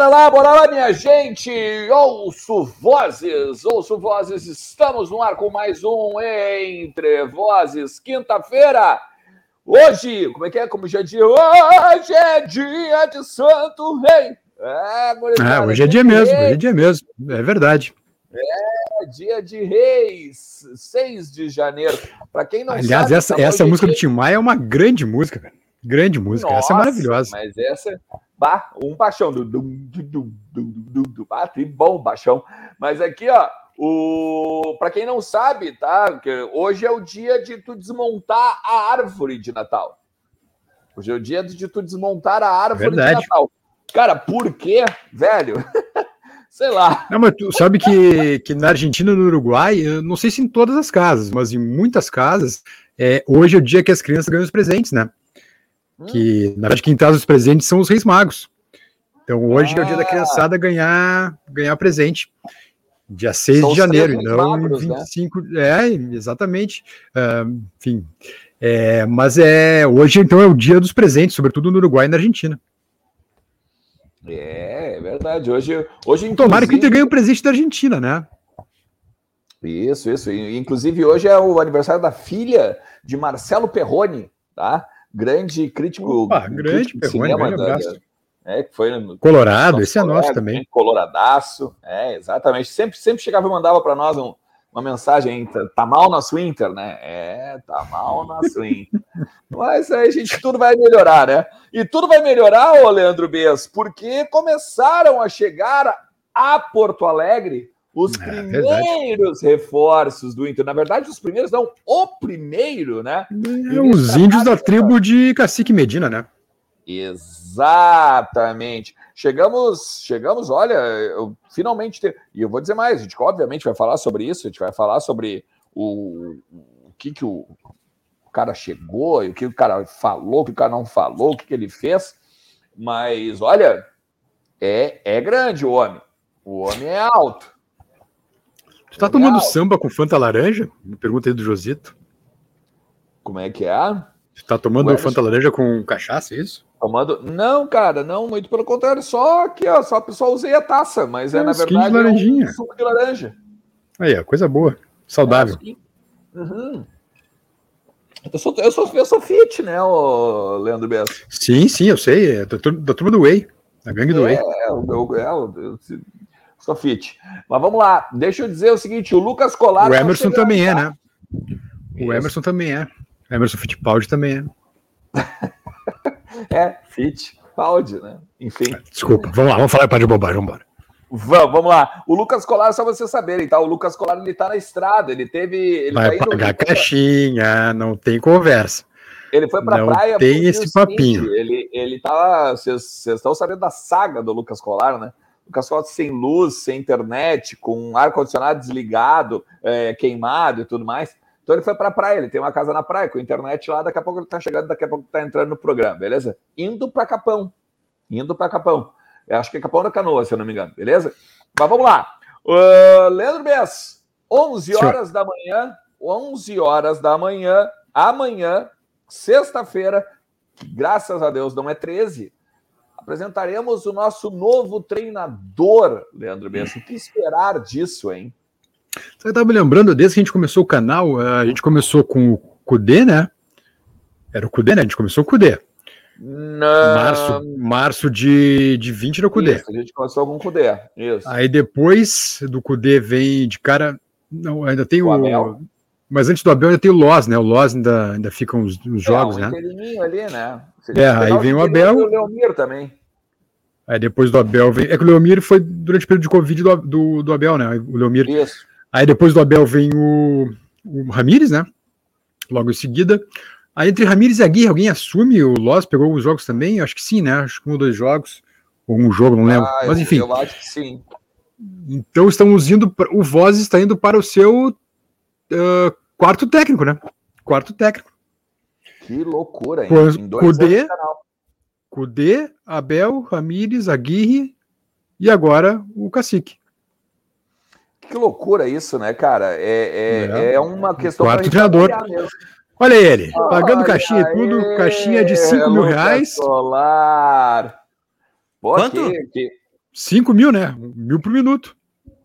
Bora lá, bora lá, minha gente! Ouço vozes, ouço vozes, estamos no ar com mais um Entre Vozes, quinta-feira. Hoje, como é que é? Como já disse, hoje é dia de Santo Rei. É, é hoje é dia mesmo, hoje é dia mesmo, é verdade. É, dia de Reis, 6 de janeiro. Para quem não Aliás, sabe, essa, essa música do Tim Maia é uma grande música, cara. Grande música, Nossa, essa é maravilhosa. Mas essa, bah, um baixão, do, do, do, do, do, do, ah, bom baixão. Mas aqui, ó, o para quem não sabe, tá? Que hoje é o dia de tu desmontar a árvore de Natal. Hoje é o dia de tu desmontar a árvore Verdade. de Natal. Cara, por quê, velho? Sei lá. Não, mas tu sabe que, que na Argentina e no Uruguai, não sei se em todas as casas, mas em muitas casas, é, hoje é o dia que as crianças ganham os presentes, né? Que, na verdade, quem traz os presentes são os Reis Magos. Então, hoje ah. é o dia da ah. criançada ganhar, ganhar presente. Dia 6 são de janeiro, não magros, 25. Né? É, exatamente. Uh, enfim. É, mas é hoje, então, é o dia dos presentes, sobretudo no Uruguai e na Argentina. É, é verdade. Hoje, hoje inclusive... Tomara que o Inter ganhe o presente da Argentina, né? Isso, isso. Inclusive, hoje é o aniversário da filha de Marcelo Perrone, tá? Grande crítico. Opa, grande, crítico cinema, da, é, que foi Colorado, esse é nosso também. Coloradaço, é, exatamente. Sempre, sempre chegava e mandava para nós um, uma mensagem, tá mal na Swinter, né? É, tá mal na Swinter. Mas aí, gente, tudo vai melhorar, né? E tudo vai melhorar, ô Leandro Bess, porque começaram a chegar a Porto Alegre os é, primeiros reforços do Inter. Na verdade, os primeiros não, o primeiro, né? É, os índios da tribo de Cacique Medina, né? Exatamente. Chegamos, chegamos, olha, eu finalmente ter... e eu vou dizer mais, a gente obviamente vai falar sobre isso, a gente vai falar sobre o, o que que o, o cara chegou, o que o cara falou, o que o cara não falou, o que, que ele fez, mas olha, é, é grande o homem. O homem é alto. Tu tá tomando samba com Fanta laranja? Me pergunta aí do Josito. Como é que é? Tu tá tomando Ué, Fanta laranja com cachaça, é isso? Tomando. Não, cara, não, muito pelo contrário, só que ó, só pessoa usei a taça, mas é, é na verdade de laranjinha. É um suco de laranja. Aí, ó, coisa boa, saudável. É, uhum. Eu sou, eu, sou, eu sou fit, né, o Leandro Bessa? Sim, sim, eu sei. É da, da turma do Whey. A gangue do é, Whey. É, eu, é, eu, sou fit. Mas vamos lá, deixa eu dizer o seguinte: o Lucas Colar. O tá Emerson tá também é, né? O Emerson também é. O Emerson Fittipaldi também é. é, Fittipaldi, né? Enfim. Desculpa, vamos lá, vamos falar para de bobagem, vamos embora. Vamos, vamos lá. O Lucas Colar, só vocês saberem, tá? O Lucas Colar, ele tá na estrada, ele teve... Ele Vai tá pagar caixinha, não tem conversa. Ele foi pra não praia... tem esse papinho. ele, ele tá... Vocês estão sabendo da saga do Lucas Colar, né? O Cascote sem luz, sem internet, com ar-condicionado desligado, é, queimado e tudo mais. Então ele foi para a praia, ele tem uma casa na praia, com internet lá, daqui a pouco ele está chegando, daqui a pouco está entrando no programa, beleza? Indo para Capão. Indo para Capão. Eu acho que é Capão da Canoa, se eu não me engano, beleza? Mas vamos lá. Uh, Leandro Bess, 11 horas Sim. da manhã, 11 horas da manhã, amanhã, sexta-feira, graças a Deus não é 13, apresentaremos o nosso novo treinador, Leandro Bessa. O que esperar disso, hein? Você estava me lembrando, desde que a gente começou o canal, a gente começou com o Cudê, né? Era o Cudê, né? A gente começou com o Cudê. Não. Março, março de, de 20 era o Cudê. Isso, a gente começou com o Cudê. Isso. Aí depois do Cudê vem de cara. Não, ainda tem o. o Abel. Mas antes do Abel ainda tem o Loz, né? O Loz ainda, ainda fica uns, uns é, jogos, um né? ali, né? é, aí vem o Abel. E o Leomir também. Aí depois do Abel vem. É que o Leomir foi durante o período de Covid do, do, do Abel, né? O Leomir. Isso. Aí depois do Abel vem o, o Ramires, né? Logo em seguida. Aí entre Ramires e Aguirre, alguém assume? O Loz pegou os jogos também? Acho que sim, né? Acho que um ou dois jogos. Ou um jogo, não lembro. Ah, Mas enfim. Eu acho que sim. Então estamos indo. Pra, o Voz está indo para o seu uh, quarto técnico, né? Quarto técnico. Que loucura, hein? Com, Cudê, Abel, Ramires, Aguirre e agora o Cacique. Que loucura isso, né, cara? É, é, é. é uma questão. Quarto treinador. Olha ele, pagando caixinha e tudo, caixinha de 5 mil reais. Solar. Pô, Quanto? Que, que... 5 mil, né? Mil por minuto.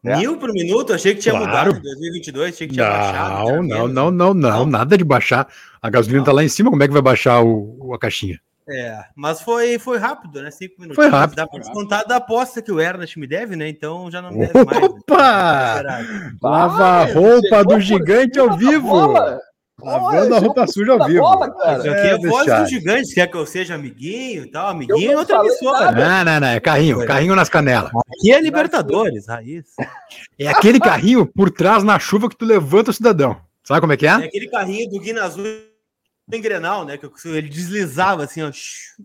É. Mil por minuto? Achei que tinha claro. mudado em 2022, achei que tinha não, baixado. Não, não, não, não, não, nada de baixar. A gasolina não. tá lá em cima, como é que vai baixar o, a caixinha? É, mas foi, foi rápido, né? Cinco minutos. Foi rápido. Dá para descontar da aposta que o Ernest me deve, né? Então já não deve mais. Né? Opa! Lava a roupa do gigante ao vivo! Bola. Lavando a roupa suja ao vivo. Bola, cara. Isso aqui é, é voz do gigante. Quer que eu seja amiguinho e tal? Amiguinho é outra pessoa. Não, não, não. É carrinho. É. Carrinho nas canelas. Aqui é Libertadores, raiz. É aquele carrinho por trás na chuva que tu levanta o cidadão. Sabe como é que é? É aquele carrinho do Guina Azul em Grenal, né? Que ele deslizava assim, ó,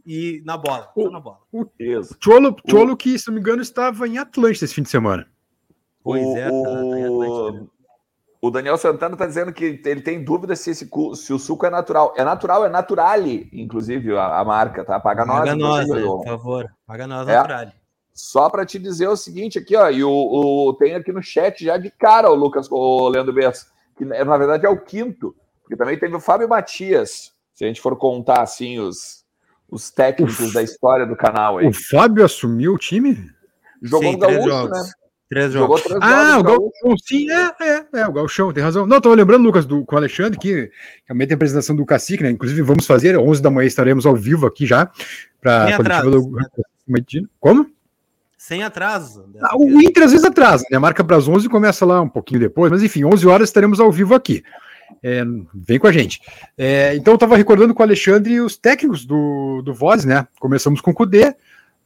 e na bola. O, na bola. O Cholo, Cholo, que, se não me engano, estava em Atlântica esse fim de semana. Pois é, tá, tá em Atlântica. Né? O Daniel Santana está dizendo que ele tem dúvida se, esse, se o suco é natural. É natural, é naturale, inclusive, a, a marca, tá? Paga nós. Paga nós, por favor. Paga nós, é. naturale. Só para te dizer o seguinte aqui, ó, e o, o, tem aqui no chat já de cara o Lucas, o Leandro Bess, que na verdade é o quinto, porque também teve o Fábio Matias, se a gente for contar assim os, os técnicos da história do canal aí. O Fábio assumiu o time? Jogou Sim, no Gaúcho, né? Três jogos. Três ah, jogos, o Galchão, sim, é, é, é, o Galchão, tem razão. Não, estava lembrando, Lucas, do, com o Alexandre, que também tem a apresentação do Cacique, né? Inclusive, vamos fazer, 11 da manhã estaremos ao vivo aqui já, para a coletiva do... Como? Sem atraso. Ah, o Inter às vezes atrasa, né? Marca para as 11 e começa lá um pouquinho depois, mas enfim, 11 horas estaremos ao vivo aqui. É, vem com a gente. É, então, eu estava recordando com o Alexandre os técnicos do, do Voz, né? Começamos com o Cudê,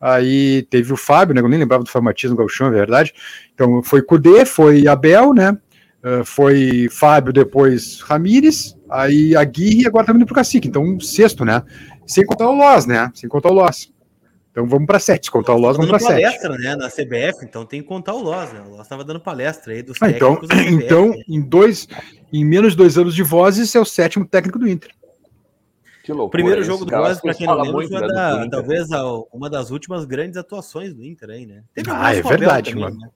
Aí teve o Fábio, né? Eu nem lembrava do no Galchão, é verdade. Então foi Cudê, foi Abel, né? Uh, foi Fábio, depois Ramires, aí Aguirre e agora também indo pro Cacique. Então, um sexto, né? Sem contar o Loz, né? Sem contar o Loz. Então vamos para sete. Contar o Loz, vamos para sete. palestra, né? Na CBF, então tem que contar o Loz, né? O Loz estava dando palestra aí dos ah, então, CBF, então, né? em dois, em menos de dois anos de vozes, é o sétimo técnico do Inter. Que loucura. O primeiro jogo do Goiás, para quem não lembra, foi né, da, talvez a, uma das últimas grandes atuações do Inter aí, né? Teve ah, é verdade, também, mano. Né?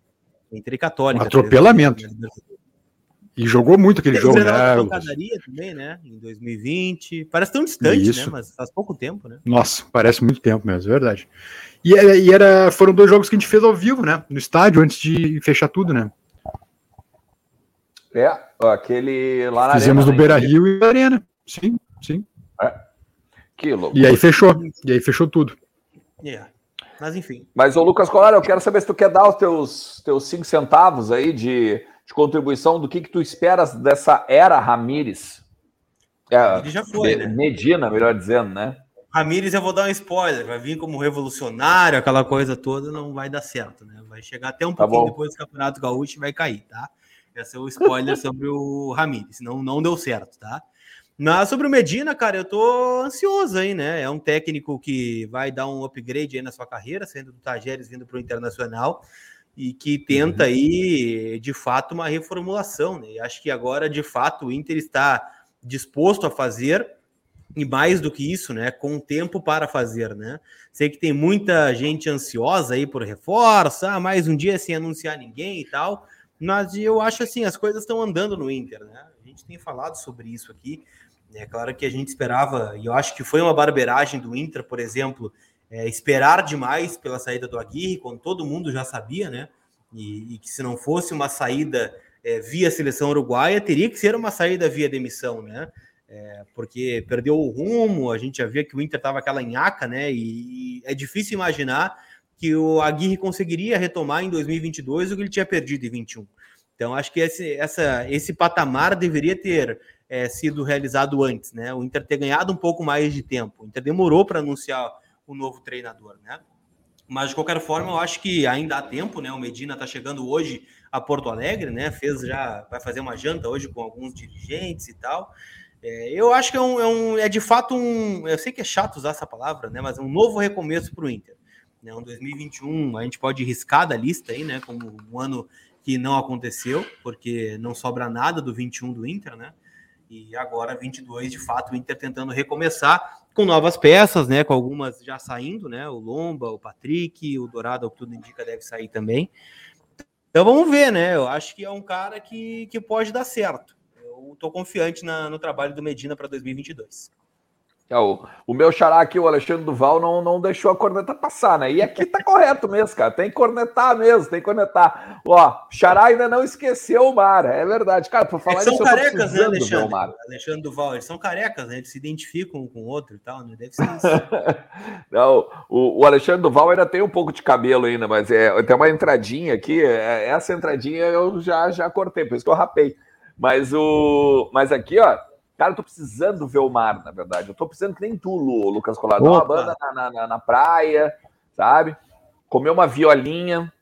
Inter e Católica. Um atropelamento. E jogou muito aquele jogo, né? também, né? Em 2020. Parece tão distante, né? Isso. né? Mas faz pouco tempo, né? Nossa, parece muito tempo mesmo, é verdade. E, e era, foram dois jogos que a gente fez ao vivo, né? No estádio, antes de fechar tudo, né? É, aquele lá na Fizemos arena, no Beira Rio e na Arena. Sim, sim. É. Que louco. E aí fechou. E aí fechou tudo. Yeah. Mas enfim. Mas, o Lucas Colar, eu quero saber se tu quer dar os teus, teus cinco centavos aí de, de contribuição do que, que tu esperas dessa era Ramires. É, Ele já foi, né? Medina, melhor dizendo, né? Ramires, eu vou dar um spoiler, vai vir como revolucionário, aquela coisa toda, não vai dar certo, né? Vai chegar até um tá pouquinho bom. depois do Campeonato Gaúcho e vai cair, tá? Esse é o spoiler sobre o Ramires, não, não deu certo, tá? Mas sobre o Medina, cara, eu tô ansioso aí, né? É um técnico que vai dar um upgrade aí na sua carreira, sendo do Tajeres vindo para o Internacional e que tenta uhum. aí, de fato, uma reformulação, né? E acho que agora, de fato, o Inter está disposto a fazer e mais do que isso, né? Com tempo para fazer, né? Sei que tem muita gente ansiosa aí por reforço, ah, mais um dia sem anunciar ninguém e tal, mas eu acho assim, as coisas estão andando no Inter, né? A gente tem falado sobre isso aqui. É claro que a gente esperava, e eu acho que foi uma barbeiragem do Inter, por exemplo, é, esperar demais pela saída do Aguirre, quando todo mundo já sabia, né? E, e que se não fosse uma saída é, via seleção uruguaia, teria que ser uma saída via demissão, né? É, porque perdeu o rumo, a gente já via que o Inter estava aquela nhaca, né? E, e, é difícil imaginar que o Aguirre conseguiria retomar em 2022 o que ele tinha perdido em 21. Então, acho que esse, essa, esse patamar deveria ter é, sido realizado antes, né? O Inter ter ganhado um pouco mais de tempo. O Inter demorou para anunciar o novo treinador, né? Mas de qualquer forma, eu acho que ainda há tempo, né? O Medina está chegando hoje a Porto Alegre, né? Fez já, vai fazer uma janta hoje com alguns dirigentes e tal. É, eu acho que é, um, é, um, é de fato um. Eu sei que é chato usar essa palavra, né? Mas é um novo recomeço para o Inter. Né? Um 2021, a gente pode riscar da lista aí, né? Como um ano que não aconteceu, porque não sobra nada do 21 do Inter, né? E agora, 22, de fato, o Inter tentando recomeçar com novas peças, né? Com algumas já saindo, né? O Lomba, o Patrick, o Dourado, o que tudo indica, deve sair também. Então vamos ver, né? Eu acho que é um cara que, que pode dar certo. Eu estou confiante na, no trabalho do Medina para 2022. É, o, o meu xará aqui, o Alexandre Duval, não, não deixou a corneta passar, né? E aqui tá correto mesmo, cara. Tem que cornetar mesmo, tem que cornetar. Ó, xará ainda não esqueceu o mar, é verdade. Cara, por falar eles são carecas, né, Alexandre? Alexandre Duval, eles são carecas, né? Eles se identificam com o outro e tal, né? Deve ser isso. não, o, o, Alexandre Duval ainda tem um pouco de cabelo ainda, mas é, tem uma entradinha aqui, é, essa entradinha eu já, já cortei, por isso que eu rapei. Mas, o, mas aqui, ó, Cara, eu tô precisando ver o mar, na verdade. Eu tô precisando que nem tu, Lucas Colado. Dar uma banda na, na, na, praia, sabe? Comer uma violinha,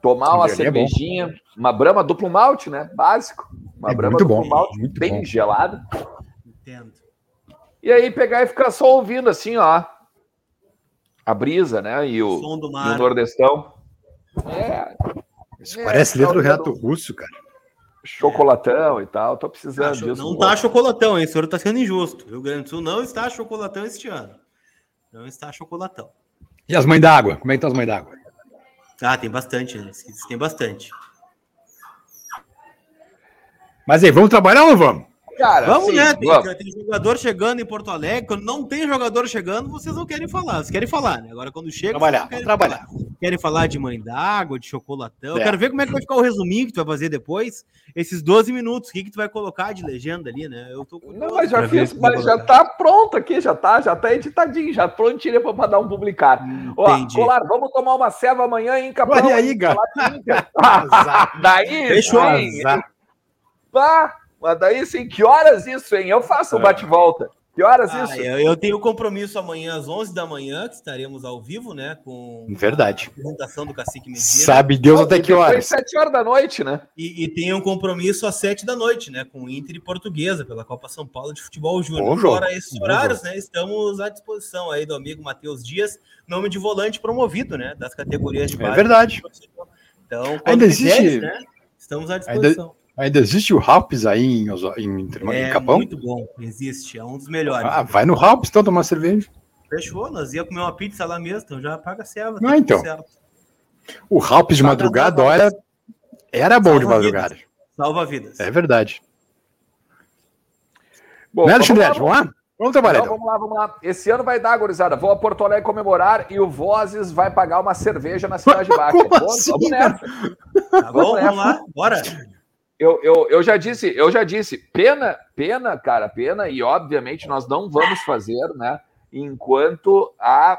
tomar uma é cervejinha, é uma brama duplo malte, né? Básico. Uma é brama duplo bom, malte, bem bom. gelada. Entendo. E aí pegar e ficar só ouvindo assim, ó. A brisa, né? E o, som do mar. E o Nordestão. É. Isso é, parece letra do Renato Russo, cara chocolatão e tal. Tô precisando ah, disso. Não tá chocolatão, hein? O senhor tá sendo injusto. O Rio Grande do Sul não está chocolatão este ano. Não está chocolatão. E as mães d'água? Como é que estão as mães d'água? Ah, tem bastante, né? Tem bastante. Mas aí, vamos trabalhar ou não vamos? Cara, vamos, sim, né? Tem, vamos. tem, jogador chegando em Porto Alegre. Quando não tem jogador chegando, vocês não querem falar. Vocês querem falar, né? Agora, quando chega. Trabalhar, querem trabalhar. Falar. Querem falar de mãe d'água, de chocolatão. É. Eu quero ver como é que vai ficar o resuminho que tu vai fazer depois. Esses 12 minutos. O que, que tu vai colocar de legenda ali, né? Eu tô Não, mas já fiz, mas já tá pronto aqui, já tá, já tá editadinho, já prontinho pra, pra dar um publicar. Ó, Colar, vamos tomar uma ceva amanhã em Capão. Olha aí, cara. Daí, Fechou. Pá, mas daí, assim, que horas isso, hein? Eu faço o um é. bate-volta. Que horas ah, isso? Eu, tenho compromisso amanhã às 11 da manhã, que estaremos ao vivo, né? Com Verdade. a apresentação do Cacique Medina. Sabe Deus até que horas. 7 horas da noite, né? E, e tem um compromisso às 7 da noite, né? Com Inter e Portuguesa, pela Copa São Paulo de Futebol Júnior. Fora esses horários, né? Estamos à disposição aí do amigo Matheus Dias, nome de volante promovido, né? Das categorias de é base. É verdade. Então, ainda existe. Né? Estamos à disposição. Ainda... Ainda existe o Halps aí em, em, em, é, Capão? muito bom, existe, é um dos melhores. Ah, vai no Halps então tomar cerveja. Fechou, nós ia comer uma pizza lá mesmo, então já paga a serva. Não, tá então. O Halps de madrugada, olha, era bom Salva de madrugada. Vidas. Salva vidas. É verdade. Bom, né, vamos, lá, vamos lá? Vamos trabalhar. Então, vamos lá, vamos lá. Esse ano vai dar, gurizada. Vou a Porto Alegre comemorar e o Vozes vai pagar uma cerveja na cidade de Baixo. Vamos, assim, vamos nessa. Tá bom, vamos lá, bora eu, eu, eu já disse, eu já disse, pena, pena, cara, pena, e obviamente nós não vamos fazer, né, enquanto a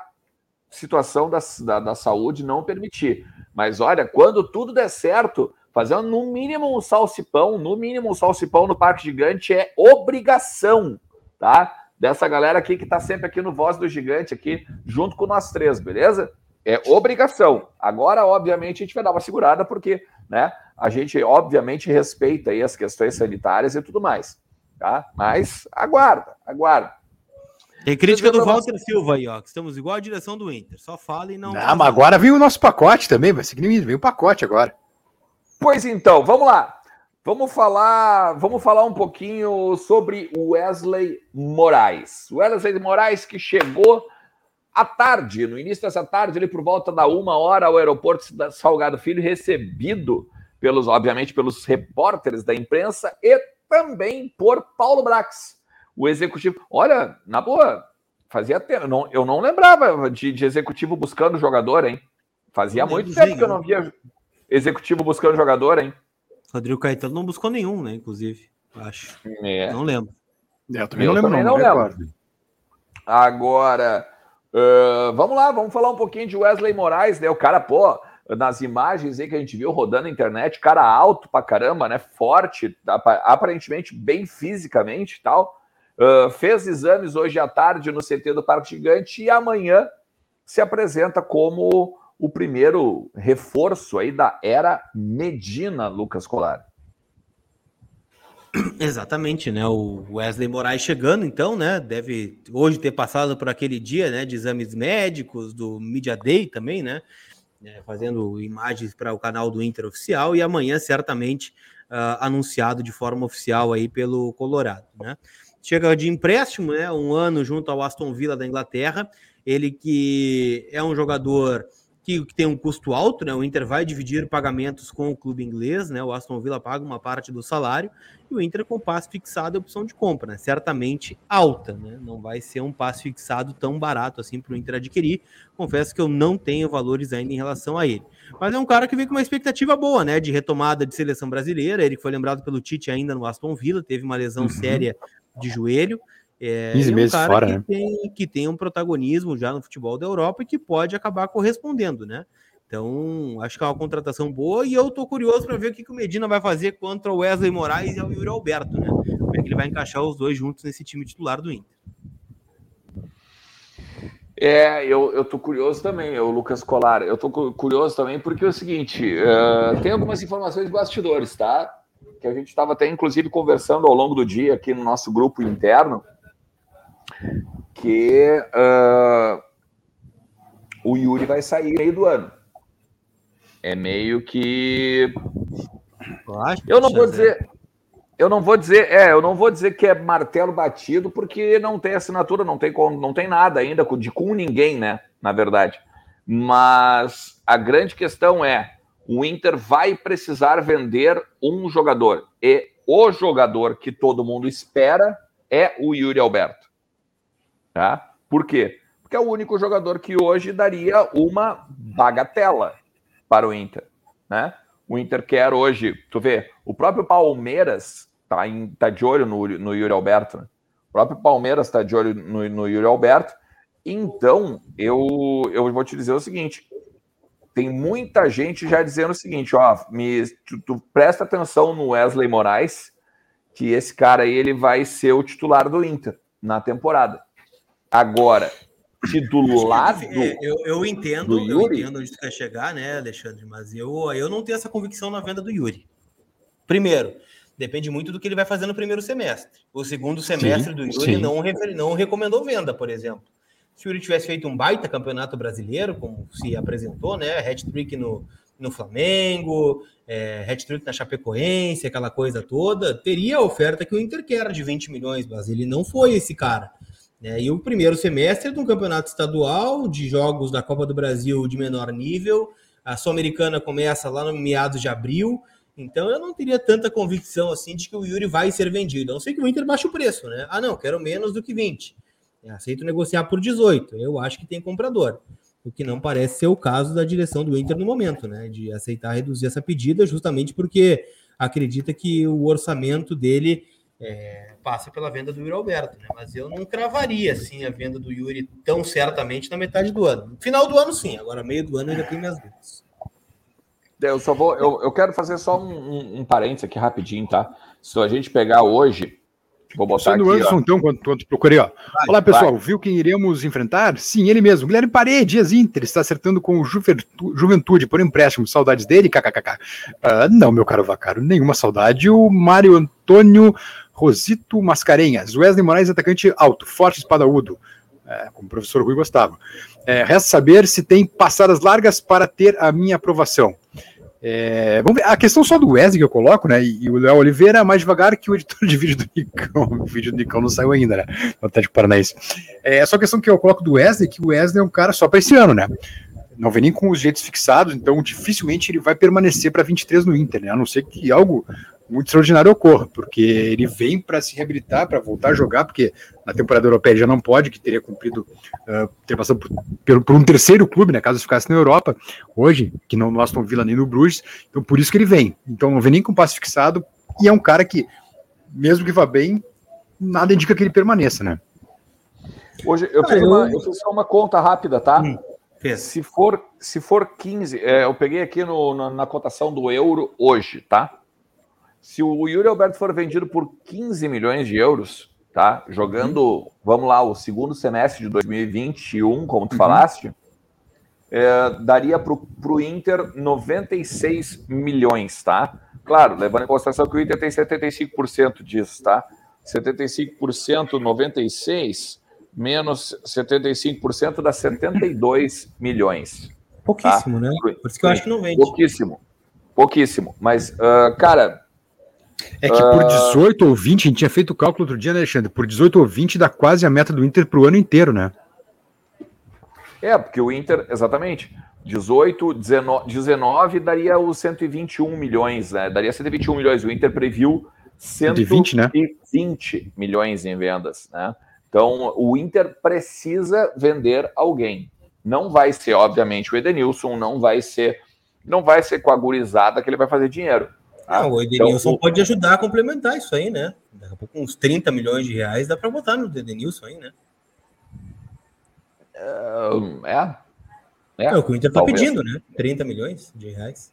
situação da, da, da saúde não permitir. Mas olha, quando tudo der certo, fazer no mínimo um salsipão, no mínimo um salsipão no Parque Gigante é obrigação, tá? Dessa galera aqui que tá sempre aqui no Voz do Gigante, aqui, junto com nós três, beleza? É obrigação. Agora, obviamente, a gente vai dar uma segurada, porque né? A gente, obviamente, respeita aí as questões sanitárias e tudo mais, tá? Mas aguarda, aguarda. Tem crítica do Walter Silva aí, ó. Que estamos igual a direção do Inter. Só fala e não. Não, mas agora vem o nosso pacote também, vai ser que nem vem o pacote agora. Pois então, vamos lá. Vamos falar, vamos falar um pouquinho sobre o Wesley Moraes. O Wesley Moraes que chegou à tarde, no início dessa tarde, ele por volta da uma hora ao aeroporto Salgado Filho, recebido pelos, obviamente, pelos repórteres da imprensa e também por Paulo Brax, o executivo. Olha, na boa, fazia tempo, não, eu não lembrava de, de executivo buscando jogador, hein? Fazia muito tempo que eu não via executivo buscando jogador, hein? Rodrigo Caetano não buscou nenhum, né? Inclusive, acho. É. Não lembro. É, eu também eu não lembro. Também não, não lembro. Agora, Uh, vamos lá, vamos falar um pouquinho de Wesley Moraes, né? O cara, pô, nas imagens aí que a gente viu rodando na internet, cara alto pra caramba, né? Forte, aparentemente bem fisicamente e tal. Uh, fez exames hoje à tarde no CT do Parque Gigante e amanhã se apresenta como o primeiro reforço aí da era Medina, Lucas Colar. Exatamente, né? O Wesley Moraes chegando, então, né? Deve hoje ter passado por aquele dia, né? De exames médicos, do Media Day também, né? É, fazendo imagens para o canal do Inter oficial e amanhã certamente uh, anunciado de forma oficial aí pelo Colorado, né? Chega de empréstimo, né? Um ano junto ao Aston Villa da Inglaterra. Ele que é um jogador que, que, tem um custo alto, né? O Inter vai dividir pagamentos com o clube inglês, né? O Aston Villa paga uma parte do salário e o Inter com passe fixado é opção de compra, né? Certamente alta, né? Não vai ser um passe fixado tão barato assim para o Inter adquirir. Confesso que eu não tenho valores ainda em relação a ele. Mas é um cara que vem com uma expectativa boa, né? De retomada de seleção brasileira. Ele foi lembrado pelo Tite ainda no Aston Villa, teve uma lesão uhum. séria de joelho. É, 15 é meses um fora, que né? Tem, que tem um protagonismo já no futebol da Europa e que pode acabar correspondendo, né? Então, acho que é uma contratação boa e eu tô curioso para ver o que, que o Medina vai fazer contra o Wesley Moraes e o Yuri Alberto, né? Como é que ele vai encaixar os dois juntos nesse time titular do Inter. É, eu, eu tô curioso também, o Lucas Colar. Eu tô curioso também porque é o seguinte: uh, tem algumas informações de bastidores, tá? Que a gente estava até inclusive conversando ao longo do dia aqui no nosso grupo interno que uh, o Yuri vai sair meio do ano. É meio que. Eu não vou dizer. Eu não vou dizer, é, eu não vou dizer que é martelo batido, porque não tem assinatura, não tem, não tem nada ainda de com ninguém, né? Na verdade. Mas a grande questão é: o Inter vai precisar vender um jogador. E o jogador que todo mundo espera é o Yuri Alberto. Tá? Por quê? Porque é o único jogador que hoje daria uma bagatela para o Inter. Né? O Inter quer hoje, tu vê, o próprio Palmeiras tá, em, tá de olho no, no Yuri Alberto. Né? O próprio Palmeiras está de olho no, no Yuri Alberto. Então, eu, eu vou te dizer o seguinte: tem muita gente já dizendo o seguinte, ó, me, tu, tu, presta atenção no Wesley Moraes, que esse cara aí ele vai ser o titular do Inter na temporada. Agora, se do lado. É, eu, eu entendo, eu entendo onde tu quer chegar, né, Alexandre? Mas eu, eu não tenho essa convicção na venda do Yuri. Primeiro, depende muito do que ele vai fazer no primeiro semestre. O segundo semestre sim, do Yuri não, não recomendou venda, por exemplo. Se o Yuri tivesse feito um baita campeonato brasileiro, como se apresentou, né? Hat-trick no, no Flamengo, é, hat-trick na Chapecoense, aquela coisa toda, teria a oferta que o Inter quer de 20 milhões, mas ele não foi esse cara. Né? E o primeiro semestre de um campeonato estadual, de jogos da Copa do Brasil de menor nível, a Sul-Americana começa lá no meados de abril, então eu não teria tanta convicção assim de que o Yuri vai ser vendido. A não sei que o Inter baixe o preço, né? Ah, não, quero menos do que 20. Eu aceito negociar por 18. Eu acho que tem comprador. O que não parece ser o caso da direção do Inter no momento, né? De aceitar reduzir essa pedida, justamente porque acredita que o orçamento dele é, passa pela venda do Yuri Alberto, né? Mas eu não cravaria assim a venda do Yuri tão certamente na metade do ano. No final do ano, sim, agora meio do ano ainda tem minhas dúvidas. Eu só vou, eu, eu quero fazer só um, um, um parênteses aqui rapidinho, tá? Se a gente pegar hoje, Vou botar aqui, Anderson, então, quando, quando procurei, ó. Vai, Olá, pessoal. Vai. Viu quem iremos enfrentar? Sim, ele mesmo. Guilherme Paredes, Inter, está acertando com o Juventude por empréstimo. Saudades dele? KKKK. Uh, não, meu caro Vacaro, nenhuma saudade. O Mário Antônio Rosito Mascarenhas. Wesley Moraes, atacante alto, forte, espadaúdo. É, como o professor Rui gostava. É, resta saber se tem passadas largas para ter a minha aprovação. É, vamos ver, a questão só do Wesley que eu coloco, né? E, o Léo Oliveira é mais devagar que o editor de vídeo do Nicão. O vídeo do Nicão não saiu ainda, né? No Atlético Paranaense. É só a questão que eu coloco do Wesley, que o Wesley é um cara só para esse ano, né? Não vem nem com os jeitos fixados, então dificilmente ele vai permanecer para 23 no Inter, né? A não ser que algo muito extraordinário ocorra, porque ele vem para se reabilitar, para voltar a jogar, porque na temporada europeia ele já não pode, que teria cumprido, uh, ter passado por, por, por, um terceiro clube, né, caso ficasse na Europa, hoje, que não no Aston Villa nem no Bruges, então por isso que ele vem. Então não vem nem com passe fixado, e é um cara que, mesmo que vá bem, nada indica que ele permaneça, né? Hoje eu, fiz, uma, eu fiz só uma conta rápida, tá? Hum, se for, se for 15, é, eu peguei aqui no, na, na cotação do euro hoje, tá? Se o Yuri Alberto for vendido por 15 milhões de euros, tá? Jogando, uhum. vamos lá, o segundo semestre de 2021, como tu uhum. falaste, é, daria para o Inter 96 milhões, tá? Claro, levando em consideração que o Inter tem 75% disso, tá? 75%, 96, menos 75% dá 72 milhões. Pouquíssimo, tá? né? Por isso que eu acho que não vende. Pouquíssimo. Pouquíssimo. Mas, uh, cara, é que por 18 uh... ou 20, a gente tinha feito o cálculo outro dia, né, Alexandre? Por 18 ou 20 dá quase a meta do Inter para o ano inteiro, né? É, porque o Inter, exatamente, 18, 19, 19 daria os 121 milhões, né? Daria 121 milhões. O Inter previu 120, 120 né? milhões em vendas, né? Então, o Inter precisa vender alguém. Não vai ser, obviamente, o Edenilson, não vai ser, não vai ser com a gurizada que ele vai fazer dinheiro. Tá? Não, o Edenilson então, pode ajudar a complementar isso aí, né? Daqui a pouco uns 30 milhões de reais dá para botar no Edenilson aí, né? É, é, é o que o Inter está pedindo, né? 30 milhões de reais.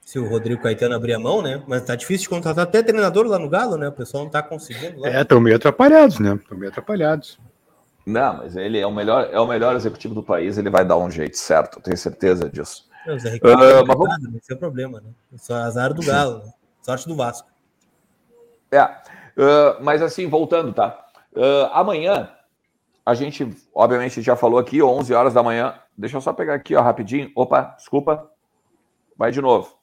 Se o Rodrigo Caetano abrir a mão, né? Mas tá difícil de contratar até treinador lá no Galo, né? O pessoal não tá conseguindo. Lá. É, estão meio atrapalhados, né? Estão meio atrapalhados. Não, mas ele é o melhor, é o melhor executivo do país, ele vai dar um jeito certo, tenho certeza disso. Zé Ricardo uh, mas vamos... esse é o problema, né? Só azar do Galo, né? sorte do Vasco. É, uh, mas assim, voltando, tá? Uh, amanhã a gente, obviamente, já falou aqui, 11 horas da manhã. Deixa eu só pegar aqui, ó, rapidinho. Opa, desculpa. Vai de novo.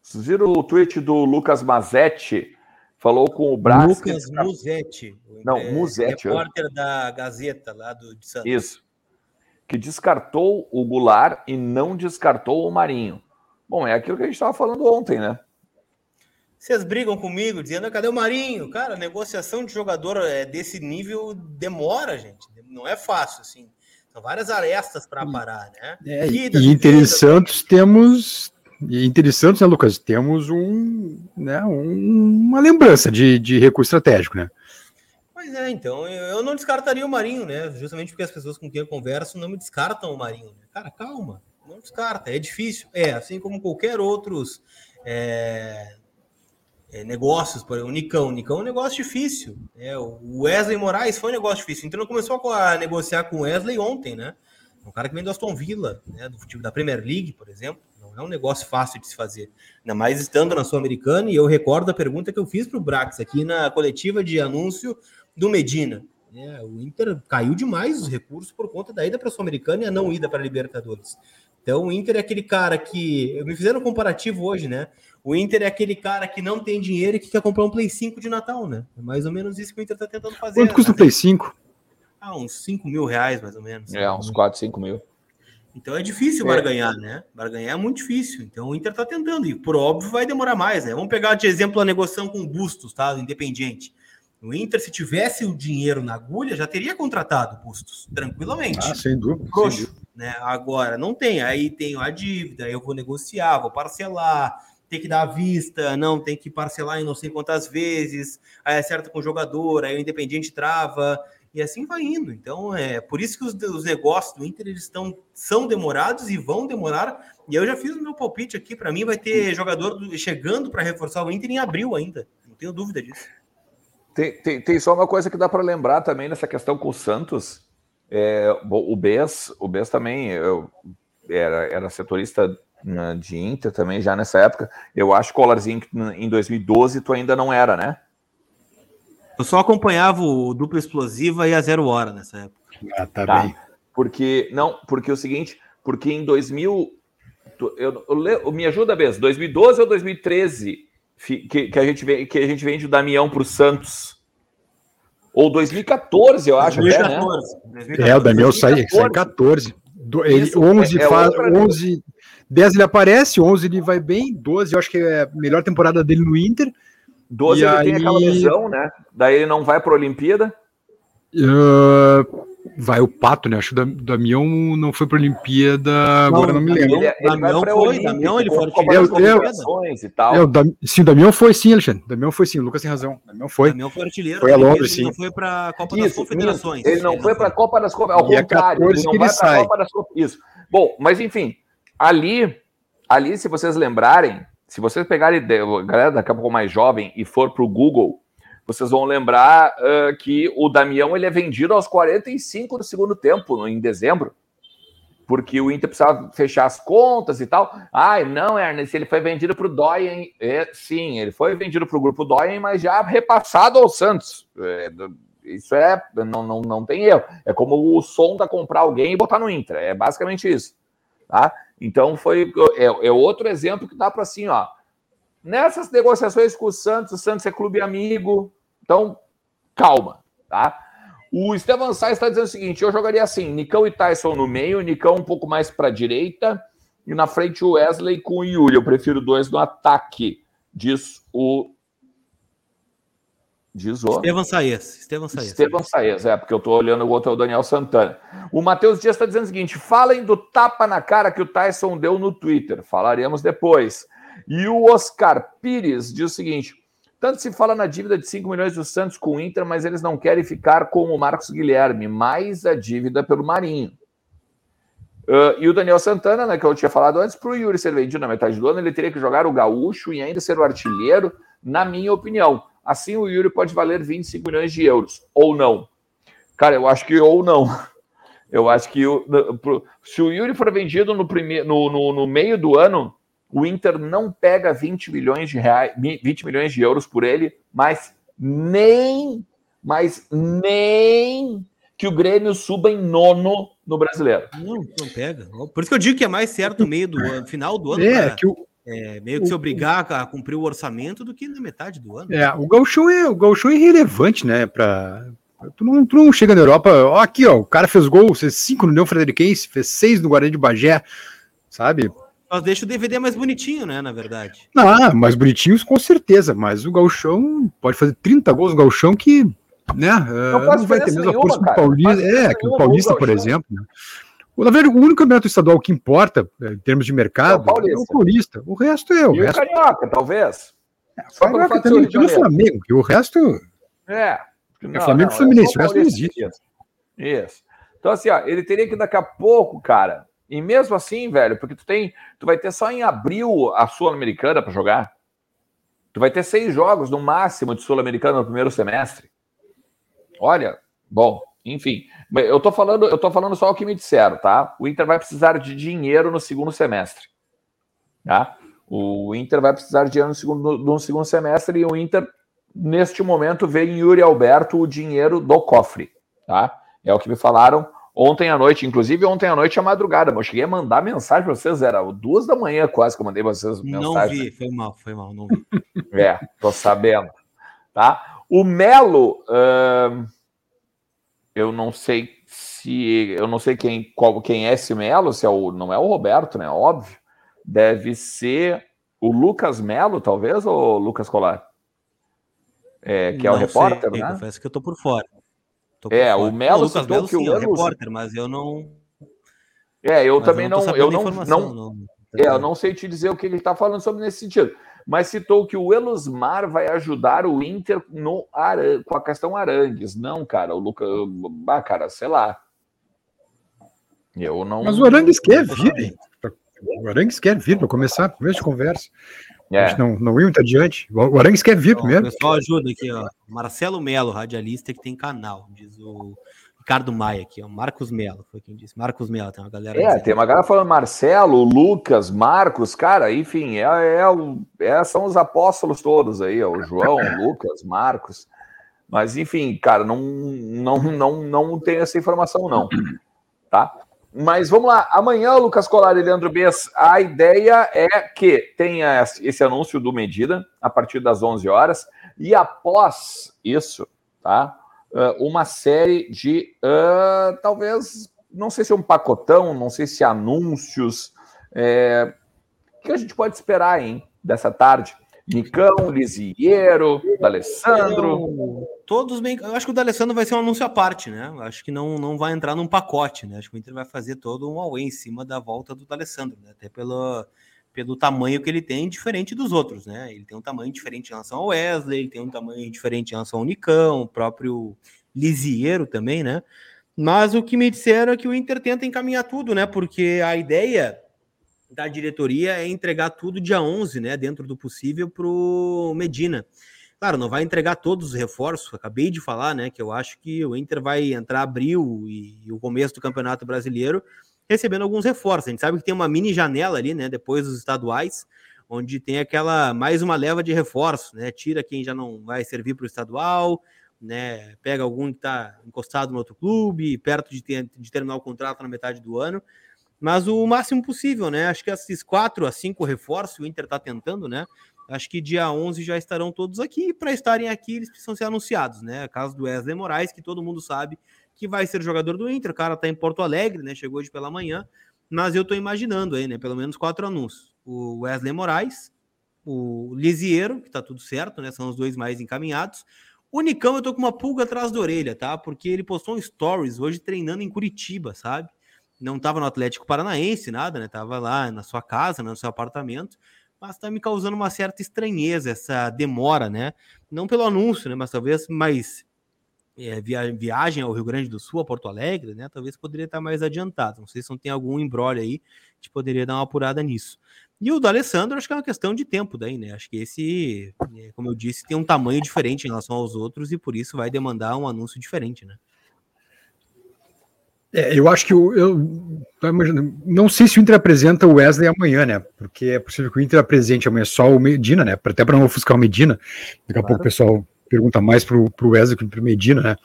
Vocês viram o tweet do Lucas Mazetti? Falou com o braço. Lucas que... Musetti. Não, é, Musetti. Repórter da Gazeta, lá do, de Santos. Isso. Que descartou o Goulart e não descartou o Marinho. Bom, é aquilo que a gente estava falando ontem, né? Vocês brigam comigo dizendo, cadê o Marinho? Cara, negociação de jogador é, desse nível demora, gente. Não é fácil, assim. São várias arestas para parar, né? É, e, e Inter e Santos temos. E Inter e Santos, né, Lucas? Temos um, né, um, uma lembrança de, de recurso estratégico, né? Pois é, então eu não descartaria o Marinho, né? Justamente porque as pessoas com quem eu converso não me descartam o Marinho. Né? Cara, calma, não descarta, é difícil. É, assim como qualquer outros é, é, negócios, por exemplo, o Nicão. O Nicão é um negócio difícil. Né? O Wesley Moraes foi um negócio difícil. Então não começou a negociar com o Wesley ontem, né? Um cara que vem do Aston Villa, né? do time da Premier League, por exemplo. Não é um negócio fácil de se fazer. Ainda mais estando na Sul-Americana, e eu recordo a pergunta que eu fiz para o Brax aqui na coletiva de anúncio do Medina. É, o Inter caiu demais os recursos por conta da ida para a Sul-Americana e a não ida para a Libertadores. Então o Inter é aquele cara que. Me fizeram um comparativo hoje, né? O Inter é aquele cara que não tem dinheiro e que quer comprar um Play 5 de Natal, né? É mais ou menos isso que o Inter tá tentando fazer. Quanto custa o Play 5? Ah, uns 5 mil reais, mais ou menos. É, uns 4, 5 mil. Então é difícil é. barganhar, né? Barganhar é muito difícil. Então o Inter tá tentando, e por óbvio vai demorar mais, né? Vamos pegar de exemplo a negociação com o Bustos, tá? Do Independente. O Inter, se tivesse o dinheiro na agulha, já teria contratado Bustos, tranquilamente. Ah, sem dúvida. Sem dúvida. Né? Agora, não tem. Aí tenho a dívida, eu vou negociar, vou parcelar, tem que dar à vista, não, tem que parcelar em não sei quantas vezes, aí acerta com o jogador, aí o Independiente trava, e assim vai indo. Então, é por isso que os, os negócios do Inter eles estão, são demorados e vão demorar. E eu já fiz o meu palpite aqui, para mim vai ter jogador do, chegando para reforçar o Inter em abril ainda, não tenho dúvida disso. Tem, tem, tem só uma coisa que dá para lembrar também nessa questão com o Santos. É, o Bess, o Bess também eu, era, era setorista de Inter também, já nessa época. Eu acho que o Colarzinho em 2012 tu ainda não era, né? Eu só acompanhava o Dupla Explosiva e a Zero Hora nessa época. Ah, tá, tá. bem. Porque, não, porque é o seguinte, porque em 2000, eu, eu, eu me ajuda mesmo, 2012 ou 2013 que, que, a, gente, que a gente vende o Damião para o Santos? Ou 2014, eu acho. 2014. Até, né? 2014. É, o Damião sai, sai 14. Ele, 11 é, é faz, 11, 10 ele aparece, 11 ele vai bem, 12 eu acho que é a melhor temporada dele no Inter. 12 ele aí... tem aquela lesão, né? Daí ele não vai para a Olimpíada. Uh, vai o Pato, né? Acho que o Damião não foi para a Olimpíada, não, agora não me lembro. Ele, ele Damião foi, Damião ele foi é, e tal. É, o Dam... Sim, o Damião foi sim, Alexandre. Damião foi sim, o Lucas tem razão. Damião foi. Damião foi artilheiro. Foi a Londres, sim. Ele não foi para a Copa Isso, das Confederações. Ele não foi para a Copa das Confederações, ao contrário, ele não vai para a Copa das Confederações. Isso. Bom, mas enfim, ali, ali, se vocês lembrarem, se vocês pegarem, galera daqui a pouco mais jovem e for para o Google, vocês vão lembrar uh, que o Damião ele é vendido aos 45 do segundo tempo, em dezembro, porque o Inter precisava fechar as contas e tal. Ai, não, Ernest, ele foi vendido para o Doyen. É, sim, ele foi vendido para o grupo Doyen, mas já repassado ao Santos. É, isso é, não, não, não tem erro. É como o som da comprar alguém e botar no Inter. É basicamente isso. Tá? Então foi é, é outro exemplo que dá para assim, ó. Nessas negociações com o Santos, o Santos é clube amigo, então calma, tá? O Estevam Sainz está dizendo o seguinte: eu jogaria assim: Nicão e Tyson no meio, Nicão um pouco mais para a direita, e na frente o Wesley com o Yuri. Eu prefiro dois no ataque, diz o. Diz o. Estevam Saez. Estevam Saez. Estevam Saez, é, porque eu estou olhando o outro é o Daniel Santana. O Matheus Dias está dizendo o seguinte: falem do tapa na cara que o Tyson deu no Twitter. Falaremos depois. E o Oscar Pires diz o seguinte: tanto se fala na dívida de 5 milhões do Santos com o Inter, mas eles não querem ficar com o Marcos Guilherme, mais a dívida pelo Marinho. Uh, e o Daniel Santana, né, que eu tinha falado antes, para o Yuri ser vendido na metade do ano, ele teria que jogar o gaúcho e ainda ser o artilheiro, na minha opinião. Assim, o Yuri pode valer 25 milhões de euros, ou não. Cara, eu acho que ou não. Eu acho que se o Yuri for vendido no, primeiro, no, no, no meio do ano, o Inter não pega 20 milhões de reais, 20 milhões de euros por ele, mas nem, mas nem que o Grêmio suba em nono no brasileiro. Não, não pega. Por isso que eu digo que é mais certo no meio do ano, final do ano. É, que o, é, meio que o, se obrigar a cumprir o orçamento do que na metade do ano. É, o Gauchão é, o Gauchão é irrelevante, né? Pra, tu, não, tu não chega na Europa, ó, aqui, ó, o cara fez gol, fez cinco no Neo Frederiquense, fez seis no Guarani de Bagé, sabe? Só deixa o DVD mais bonitinho, né, na verdade. Ah, mais bonitinhos com certeza, mas o Galchão pode fazer 30 gols no Galchão que, né, não, uh, não vai ter mesmo a força do Paulista, é, que o Paulista, por exemplo, né? Na verdade, o único campeonato estadual que importa, eh, em termos de mercado, é o, é o Paulista. O resto é o e resto. o Carioca, talvez. É, Só Carioca também o Flamengo, que o resto. É. Não, é Flamengo e Fluminense, o resto não existe. Isso. Então, assim, ó, ele teria que daqui a pouco, cara, e mesmo assim, velho, porque tu tem, tu vai ter só em abril a Sul-Americana para jogar. Tu vai ter seis jogos no máximo de Sul-Americana no primeiro semestre. Olha, bom, enfim, eu tô falando, eu tô falando só o que me disseram, tá? O Inter vai precisar de dinheiro no segundo semestre, tá? O Inter vai precisar de dinheiro no segundo, no segundo semestre e o Inter neste momento vê em Yuri Alberto o dinheiro do cofre, tá? É o que me falaram ontem à noite, inclusive ontem à noite à madrugada. Eu cheguei a mandar mensagem para vocês, era duas da manhã quase que eu mandei para vocês mensagem. Não vi, foi mal, foi mal, não vi. é, tô sabendo. Tá? O Melo, eu não sei se eu não sei quem qual, quem é esse Melo, se é o não é o Roberto, né? Óbvio. Deve ser o Lucas Melo, talvez, ou Lucas Colar? É, que não é o repórter, sei, né? Confesso que eu tô por fora. É, o Melo Lucas Melo, que sim, o é repórter, mas eu não. É, eu também eu não, não eu não, não, não, é, eu não sei te dizer o que ele está falando sobre nesse sentido. Mas citou que o Elusmar vai ajudar o Inter no Aran... com a questão Arangues. Não, cara, o Lucas. Ah, cara, sei lá. Eu não. Mas o Arangues quer vir. O Arangues quer vir para começar, começo de conversa. É. A gente não, não ia muito adiante. O Arangues quer vir primeiro. O pessoal ajuda aqui, ó. Marcelo Melo, radialista que tem canal, diz o Ricardo Maia aqui, ó. Marcos Melo, foi quem disse. Marcos Melo, tem uma galera. É, tem uma galera falando Marcelo, Lucas, Marcos, cara, enfim, é, é, é são os apóstolos todos aí, ó, o João, Lucas, Marcos. Mas, enfim, cara, não, não, não, não tem essa informação, não. Tá? Mas vamos lá, amanhã, Lucas Colar e Leandro Bess, a ideia é que tenha esse anúncio do Medida a partir das 11 horas e após isso, tá? Uma série de, uh, talvez, não sei se é um pacotão, não sei se anúncios, é, que a gente pode esperar, hein, dessa tarde? Nicão, Lisiero, D'Alessandro. Todos bem. Eu acho que o D'Alessandro vai ser um anúncio à parte, né? Eu acho que não, não vai entrar num pacote, né? Acho que o Inter vai fazer todo um away em cima da volta do D'Alessandro, né? Até pelo, pelo tamanho que ele tem, diferente dos outros, né? Ele tem um tamanho diferente em relação ao Wesley, ele tem um tamanho diferente em relação ao Nicão, o próprio Lisiero também, né? Mas o que me disseram é que o Inter tenta encaminhar tudo, né? Porque a ideia da diretoria é entregar tudo dia 11, né, dentro do possível, para o Medina. Claro, não vai entregar todos os reforços, acabei de falar, né, que eu acho que o Inter vai entrar abril e, e o começo do Campeonato Brasileiro recebendo alguns reforços. A gente sabe que tem uma mini janela ali, né, depois dos estaduais, onde tem aquela mais uma leva de reforços, né, tira quem já não vai servir para o estadual, né, pega algum que está encostado no outro clube, perto de, ter, de terminar o contrato na metade do ano, mas o máximo possível, né? Acho que esses quatro a cinco reforços o Inter está tentando, né? Acho que dia 11 já estarão todos aqui. Para estarem aqui, eles precisam ser anunciados, né? Caso do Wesley Moraes, que todo mundo sabe que vai ser jogador do Inter. O cara tá em Porto Alegre, né? Chegou hoje pela manhã. Mas eu tô imaginando aí, né? Pelo menos quatro anúncios. O Wesley Moraes, o Lisiero, que tá tudo certo, né? São os dois mais encaminhados. O Nicão, eu tô com uma pulga atrás da orelha, tá? Porque ele postou um stories hoje treinando em Curitiba, sabe? Não tava no Atlético Paranaense, nada, né? Tava lá na sua casa, né? no seu apartamento mas está me causando uma certa estranheza essa demora, né? Não pelo anúncio, né? Mas talvez mais é, via, viagem ao Rio Grande do Sul, a Porto Alegre, né? Talvez poderia estar mais adiantado. Não sei se não tem algum embrolho aí que poderia dar uma apurada nisso. E o do Alessandro, acho que é uma questão de tempo daí, né? Acho que esse, é, como eu disse, tem um tamanho diferente em relação aos outros e por isso vai demandar um anúncio diferente, né? É, eu acho que eu, eu não sei se o Inter apresenta o Wesley amanhã, né? Porque é possível que o Inter apresente amanhã só o Medina, né? Até para não ofuscar o Medina. Daqui a claro. pouco o pessoal pergunta mais para o Wesley que para o Medina, né?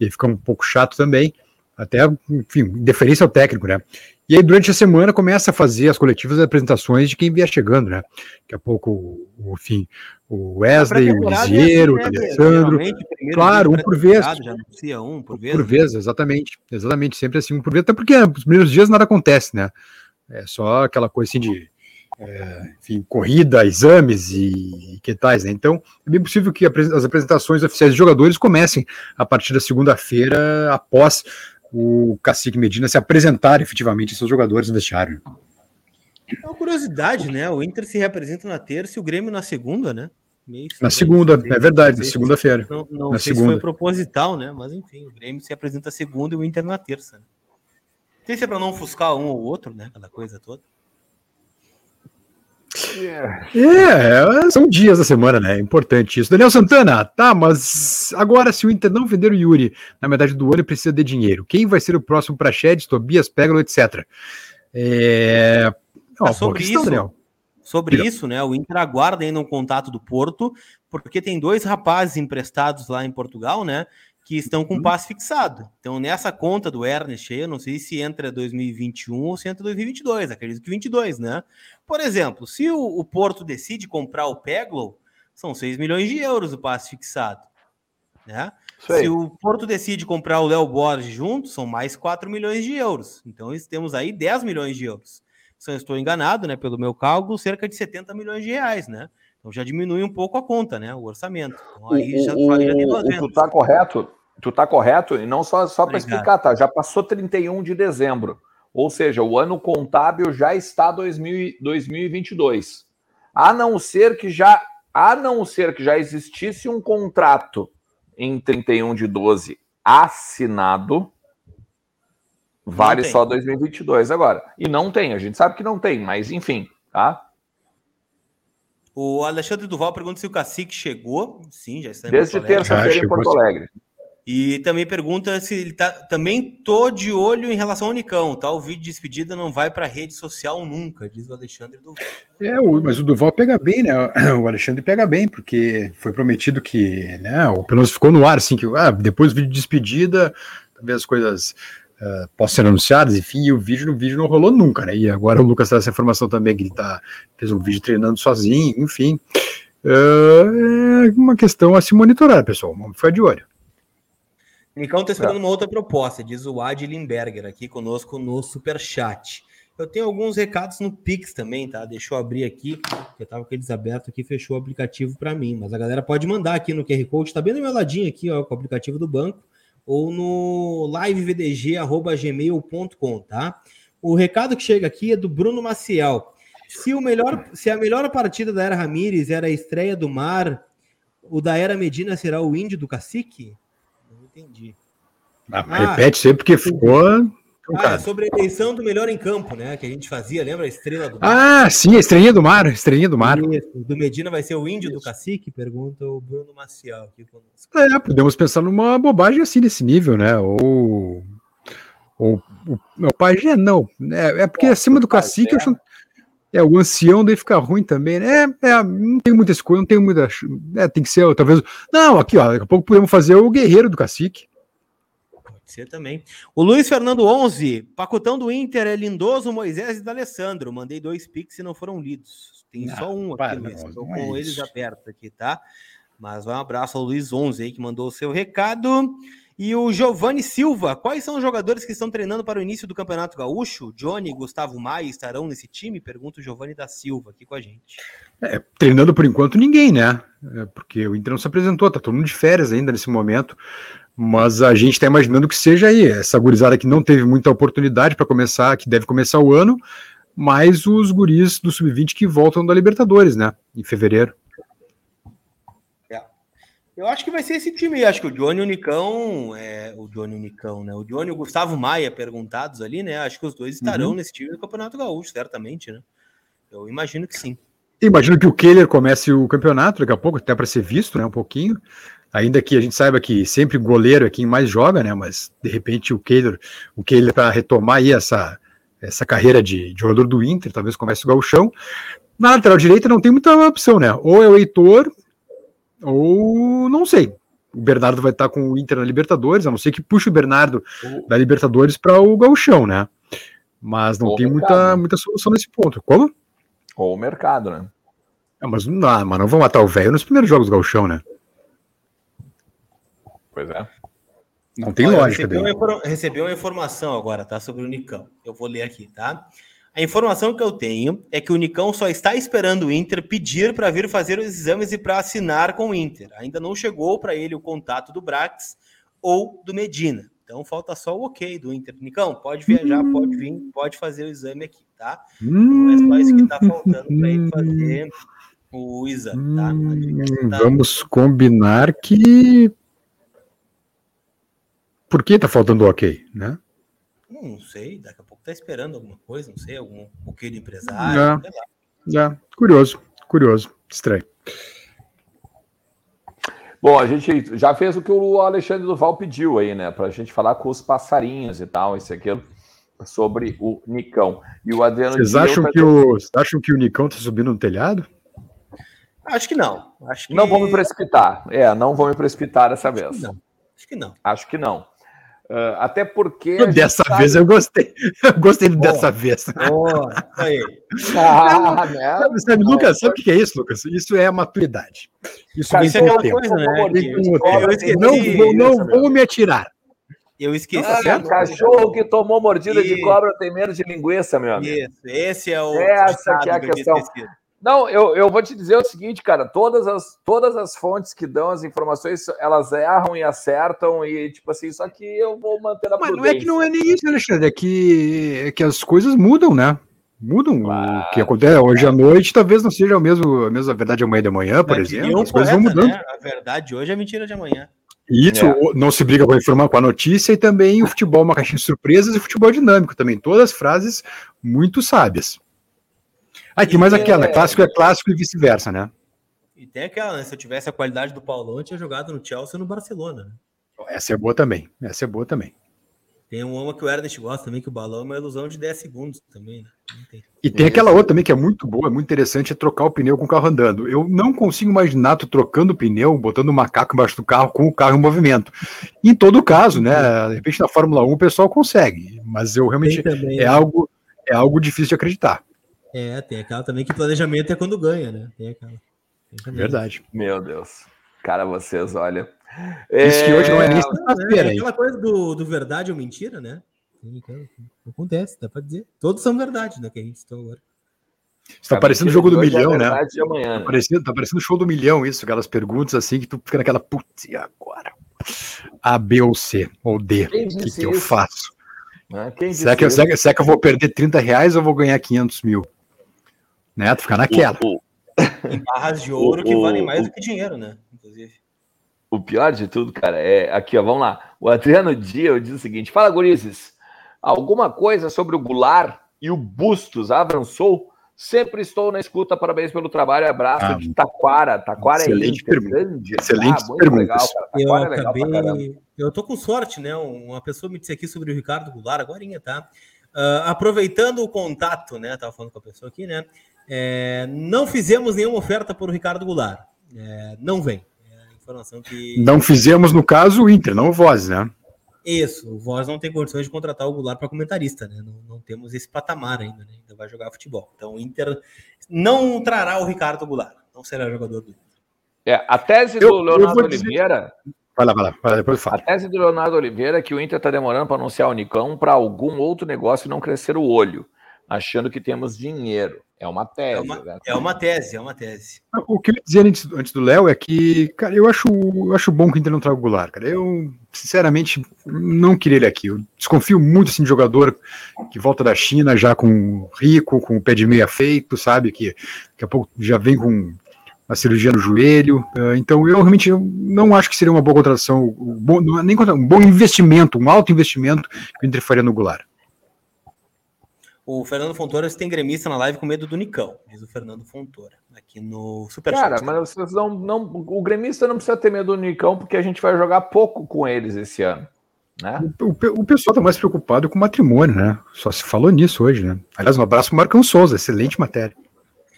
E fica um pouco chato também. Até, enfim, deferência ao técnico, né? E aí, durante a semana, começa a fazer as coletivas e apresentações de quem vier chegando, né? Daqui a pouco, o, enfim, o Wesley, o Lisieiro, é assim, né? o Alessandro. Claro, um por vez. Já anuncia um por vez. Por né? vez, exatamente. Exatamente, sempre assim, um por vez. Até porque nos primeiros dias nada acontece, né? É só aquela coisa assim de. É, enfim, corrida, exames e, e que tais, né? Então, é bem possível que as apresentações oficiais de jogadores comecem a partir da segunda-feira, após o Cacique Medina se apresentar efetivamente seus jogadores no vestiário. É uma curiosidade, né? O Inter se representa na terça e o Grêmio na segunda, né? na segunda, é verdade, segunda-feira. Não, não na sei segunda. se foi proposital, né? Mas enfim, o Grêmio se apresenta segunda e o Inter na terça. Né? Não sei se é para não ofuscar um ou outro, né? Aquela coisa toda. É, são dias da semana, né? É importante isso. Daniel Santana, tá, mas agora se o Inter não vender o Yuri na metade do ano, precisa de dinheiro. Quem vai ser o próximo para Shed, Tobias, Peglo, etc. É... Oh, sobre questão, isso, Daniel. sobre isso, né? O Inter aguarda ainda um contato do Porto, porque tem dois rapazes emprestados lá em Portugal, né? Que estão com uhum. passe fixado. Então, nessa conta do Ernest, eu não sei se entra 2021 ou se entra 2022, acredito que 22, né? Por exemplo, se o, o Porto decide comprar o Peglow, são 6 milhões de euros o passe fixado, né? Se o Porto decide comprar o Léo Borges junto, são mais 4 milhões de euros. Então, temos aí 10 milhões de euros. Se eu estou enganado, né, pelo meu cálculo, cerca de 70 milhões de reais, né? Então já diminui um pouco a conta, né? O orçamento. Então, aí o, já, o, já tem 200. Tu tá correto, tu tá correto, e não só, só para explicar, tá? Já passou 31 de dezembro. Ou seja, o ano contábil já está 2000, 2022. A não ser que já a não ser que já existisse um contrato em 31 de 12 assinado, vale só 2022 agora. E não tem, a gente sabe que não tem, mas enfim, tá? O Alexandre Duval pergunta se o cacique chegou. Sim, já está em Desde terça-feira em Porto Alegre. E também pergunta se ele tá. Também tô de olho em relação ao Unicão, tá? O vídeo de despedida não vai para rede social nunca, diz o Alexandre Duval. É, mas o Duval pega bem, né? O Alexandre pega bem, porque foi prometido que, né? Ou pelo menos ficou no ar, assim, que ah, depois do vídeo de despedida, talvez as coisas uh, possam ser anunciadas, enfim, e o vídeo no vídeo não rolou nunca, né? E agora o Lucas traz essa informação também, que ele tá, fez um vídeo treinando sozinho, enfim. Uh, é uma questão a se monitorar, pessoal. Vamos ficar de olho. Nicão está esperando uma outra proposta, diz o Ad Limberger aqui conosco no Superchat. Eu tenho alguns recados no Pix também, tá? Deixa eu abrir aqui, porque eu tava com eles abertos aqui, fechou o aplicativo para mim. Mas a galera pode mandar aqui no QR Code, tá bem do meu ladinho aqui, ó, com o aplicativo do banco ou no livevdg@gmail.com, tá? O recado que chega aqui é do Bruno Maciel. Se o melhor, se a melhor partida da Era Ramírez era a estreia do Mar, o da Era Medina será o Índio do Cacique? Entendi. Ah, ah, repete sempre porque ficou. Ah, sobre a eleição do melhor em campo, né? Que a gente fazia, lembra a estrela do mar? Ah, sim, a estrelinha do mar, a estrelinha do mar. Isso, do Medina vai ser o índio Isso. do cacique? Pergunta o Bruno Maciel aqui conosco. É, podemos pensar numa bobagem assim nesse nível, né? Ou. Ou o, o Pajé, não. É, é porque acima do cacique, eu acho. É, o ancião daí fica ruim também, né? É, é, não tem muita escolha, não tem muita. É, tem que ser, talvez. Não, aqui, ó, daqui a pouco podemos fazer o guerreiro do cacique. ser também. O Luiz Fernando 11, pacotão do Inter é Lindoso, Moisés e D'Alessandro. Mandei dois pics e não foram lidos. Tem não, só um aqui para, mesmo. Estou com é eles abertos aqui, tá? Mas um abraço ao Luiz 11 aí que mandou o seu recado. E o Giovanni Silva, quais são os jogadores que estão treinando para o início do Campeonato Gaúcho? Johnny e Gustavo Maia estarão nesse time? Pergunta o Giovanni da Silva aqui com a gente. É, treinando por enquanto ninguém, né? É porque o Inter não se apresentou, tá todo mundo de férias ainda nesse momento. Mas a gente está imaginando que seja aí, essa gurizada que não teve muita oportunidade para começar, que deve começar o ano, mais os guris do Sub-20 que voltam da Libertadores, né? Em fevereiro. Eu acho que vai ser esse time. Acho que o Johnny e o Nicão, é, o Johnny e o Nicão, né? O Johnny e o Gustavo Maia perguntados ali, né? Acho que os dois estarão uhum. nesse time do Campeonato Gaúcho, certamente, né? Eu imagino que sim. Imagino que o Kehler comece o campeonato daqui a pouco, até para ser visto, né? Um pouquinho. Ainda que a gente saiba que sempre goleiro é quem mais joga, né? Mas de repente o Kehler, o Kehler para retomar aí essa, essa carreira de, de jogador do Inter, talvez comece o gauchão. Na lateral direita não tem muita opção, né? Ou é o Heitor, ou não sei. O Bernardo vai estar com o Inter na Libertadores, a não ser que puxe o Bernardo da Libertadores para o Gauchão, né? Mas não Ou tem muita, muita solução nesse ponto. Como? Ou o mercado, né? É, mas, não, mas não vão matar o velho nos primeiros jogos do Gauchão, né? Pois é. Não tem Olha, lógica. Recebi uma, recebi uma informação agora, tá? Sobre o Nicão. Eu vou ler aqui, tá? A informação que eu tenho é que o Nicão só está esperando o Inter pedir para vir fazer os exames e para assinar com o Inter. Ainda não chegou para ele o contato do Brax ou do Medina. Então falta só o ok do Inter. Nicão, pode viajar, hum. pode vir, pode fazer o exame aqui, tá? Então é só isso que está faltando para ele fazer o exame, tá? Hum, tá... Vamos combinar que. Por que está faltando o ok, né? Não sei, daqui a pouco tá esperando alguma coisa, não sei, algum pouquinho de empresário. Já, já. Curioso, curioso, estranho. Bom, a gente já fez o que o Alexandre Duval pediu aí, né? Para a gente falar com os passarinhos e tal, isso aqui sobre o Nicão. E o Adriano. Vocês acham, que o, acham que o Nicão tá subindo no telhado? Acho que não. Acho que... Não vou me precipitar. É, não vou me precipitar dessa vez. Acho que não. Acho que não. Acho que não. Uh, até porque. Dessa vez sabe... eu gostei. Eu gostei oh, dessa vez. Oh, aí. Ah, né? sabe, sabe, Lucas, sabe o que é isso, Lucas? Isso é a maturidade. Isso Cara, vem isso é com o tempo. Coisa, né? que... Não, vou, não vou me atirar. Eu esqueci. Ah, cachorro que tomou mordida e... de cobra tem menos de linguiça, meu amigo. Isso, esse é o. Essa que é a questão. Não, eu, eu vou te dizer o seguinte, cara, todas as, todas as fontes que dão as informações, elas erram e acertam, e tipo assim, só que eu vou manter a Mas não é que não é nem isso, Alexandre, é que, é que as coisas mudam, né? Mudam. Claro. O que acontece hoje à noite talvez não seja o mesmo, a mesma verdade amanhã de manhã, por exemplo. As coisas vão mudando. Né? A verdade hoje é mentira de amanhã. Isso, é. não se briga com a informar com a notícia e também o futebol uma caixinha de surpresas e o futebol dinâmico também. Todas frases muito sábias. Aí tem mais é... aquela, clássico é clássico e vice-versa, né? E tem aquela, né? Se eu tivesse a qualidade do Paulão, eu tinha jogado no Chelsea ou no Barcelona. Né? Essa é boa também. Essa é boa também. Tem uma que o Ernest gosta também, que o balão é uma ilusão de 10 segundos também, né? Tem. E tem aquela outra também que é muito boa, é muito interessante, é trocar o pneu com o carro andando. Eu não consigo imaginar tu trocando o pneu, botando o macaco embaixo do carro com o carro em movimento. Em todo caso, né? De repente na Fórmula 1 o pessoal consegue, mas eu realmente também, é né? algo é algo difícil de acreditar. É, tem aquela também que planejamento é quando ganha, né? Tem aquela. Tem Verdade. Meu Deus. Cara, vocês, olha. Isso que hoje não é nem sexta-feira. É, aquela coisa do, do verdade ou mentira, né? Acontece, dá pra dizer. Todos são verdade, né? Que a gente está agora. Está parecendo o jogo do milhão, é né? Amanhã, tá, parecendo, tá parecendo o show do milhão, isso, aquelas perguntas assim que tu fica naquela, putz, e agora? A, B ou C, ou D, o que, que eu faço? Né? será, que, será, será, que, eu vou perder 30 reais ou vou ganhar 500 mil? Né? Tu ficar naquela. O, o... Em barras de ouro o, que valem mais do que dinheiro, né? Inclusive. O pior de tudo, cara, é aqui, ó, vamos lá. O Adriano Dia diz o seguinte: fala, Gurizes, alguma coisa sobre o Goulart e o Bustos avançou? Sempre estou na escuta, parabéns pelo trabalho, abraço ah, de Taquara. Taquara é excelente é pergunta. grande. Excelente ah, pergunta. Legal, eu é acabei... eu tô com sorte, né? Uma pessoa me disse aqui sobre o Ricardo Goulart, agora, tá? Uh, aproveitando o contato, né? Tava falando com a pessoa aqui, né? É, não fizemos nenhuma oferta por Ricardo Goulart. É, não vem. É informação que. Não fizemos, no caso, o Inter, não o Voz, né? Isso, o Voz não tem condições de contratar o Goulart para comentarista, né? Não, não, temos esse patamar ainda, né? Ainda vai jogar futebol. Então o Inter não trará o Ricardo Goulart, não será jogador do Inter. É, a tese do eu, Leonardo eu Oliveira. Vai lá, vai lá, vai lá, depois fala. A tese do Leonardo Oliveira é que o Inter está demorando para anunciar o Nicão para algum outro negócio não crescer o olho, achando que temos dinheiro. É uma tese. É uma, né? é uma tese, é uma tese. O que eu ia dizer antes, antes do Léo é que, cara, eu acho, eu acho bom que o Inter não traga o Goulart, cara. Eu, sinceramente, não queria ele aqui. Eu desconfio muito assim, de jogador que volta da China já com rico, com o pé de meia feito, sabe? Que daqui a pouco já vem com uma cirurgia no joelho. Eh, então, eu realmente não acho que seria uma boa contratação, um bom, é nem um bom investimento, um alto investimento que o Inter faria no Goulart. O Fernando Fontoura tem gremista na live com medo do Nicão, diz o Fernando Fontoura, aqui no Super Cara, mas vocês não, não, o gremista não precisa ter medo do Nicão, porque a gente vai jogar pouco com eles esse ano. Né? O, o, o pessoal está mais preocupado com o matrimônio, né? Só se falou nisso hoje, né? Aliás, um abraço para o Marcão Souza, excelente matéria.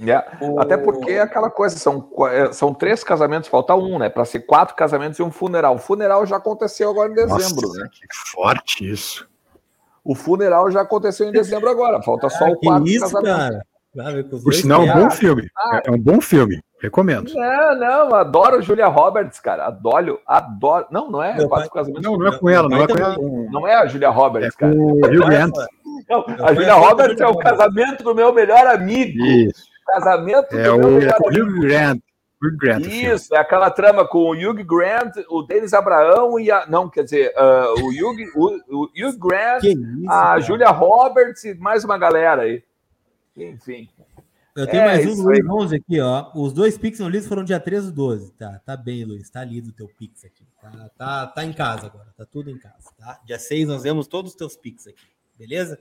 Yeah. O... Até porque é aquela coisa, são, é, são três casamentos, falta um, né? Para ser quatro casamentos e um funeral. O funeral já aconteceu agora em dezembro, Nossa, né? Que forte isso. O funeral já aconteceu em dezembro agora, falta só ah, o quarto isso, casamento. Cara. Por sinal, é um bom filme. Ah, é um bom filme. Recomendo. Não, não, adoro Julia Roberts, cara. Adoro, adoro. Não, não é Meu quase casamento. Não, não é com ela, não é com ela. Não é a Julia Roberts, é cara. O Hugh Grant. Não, a Julia Roberts é o casamento do meu melhor amigo. Isso. Casamento é do o, meu melhor é amigo. Hugh Grant. Hugh Grant. Isso, é aquela trama com o Hugh Grant, o Denis Abraão e a. Não, quer dizer, uh, o, Hugh, o, o Hugh Grant, isso, a cara? Julia Roberts e mais uma galera aí. Enfim. Eu tenho é, mais um Luiz 11 aqui, ó. Os dois Pix no Liz foram dia 13 do 12. Tá, tá bem, Luiz. Tá lido o teu Pix aqui. Tá, tá, tá em casa agora. Tá tudo em casa, tá? Dia 6 nós vemos todos os teus Pix aqui. Beleza?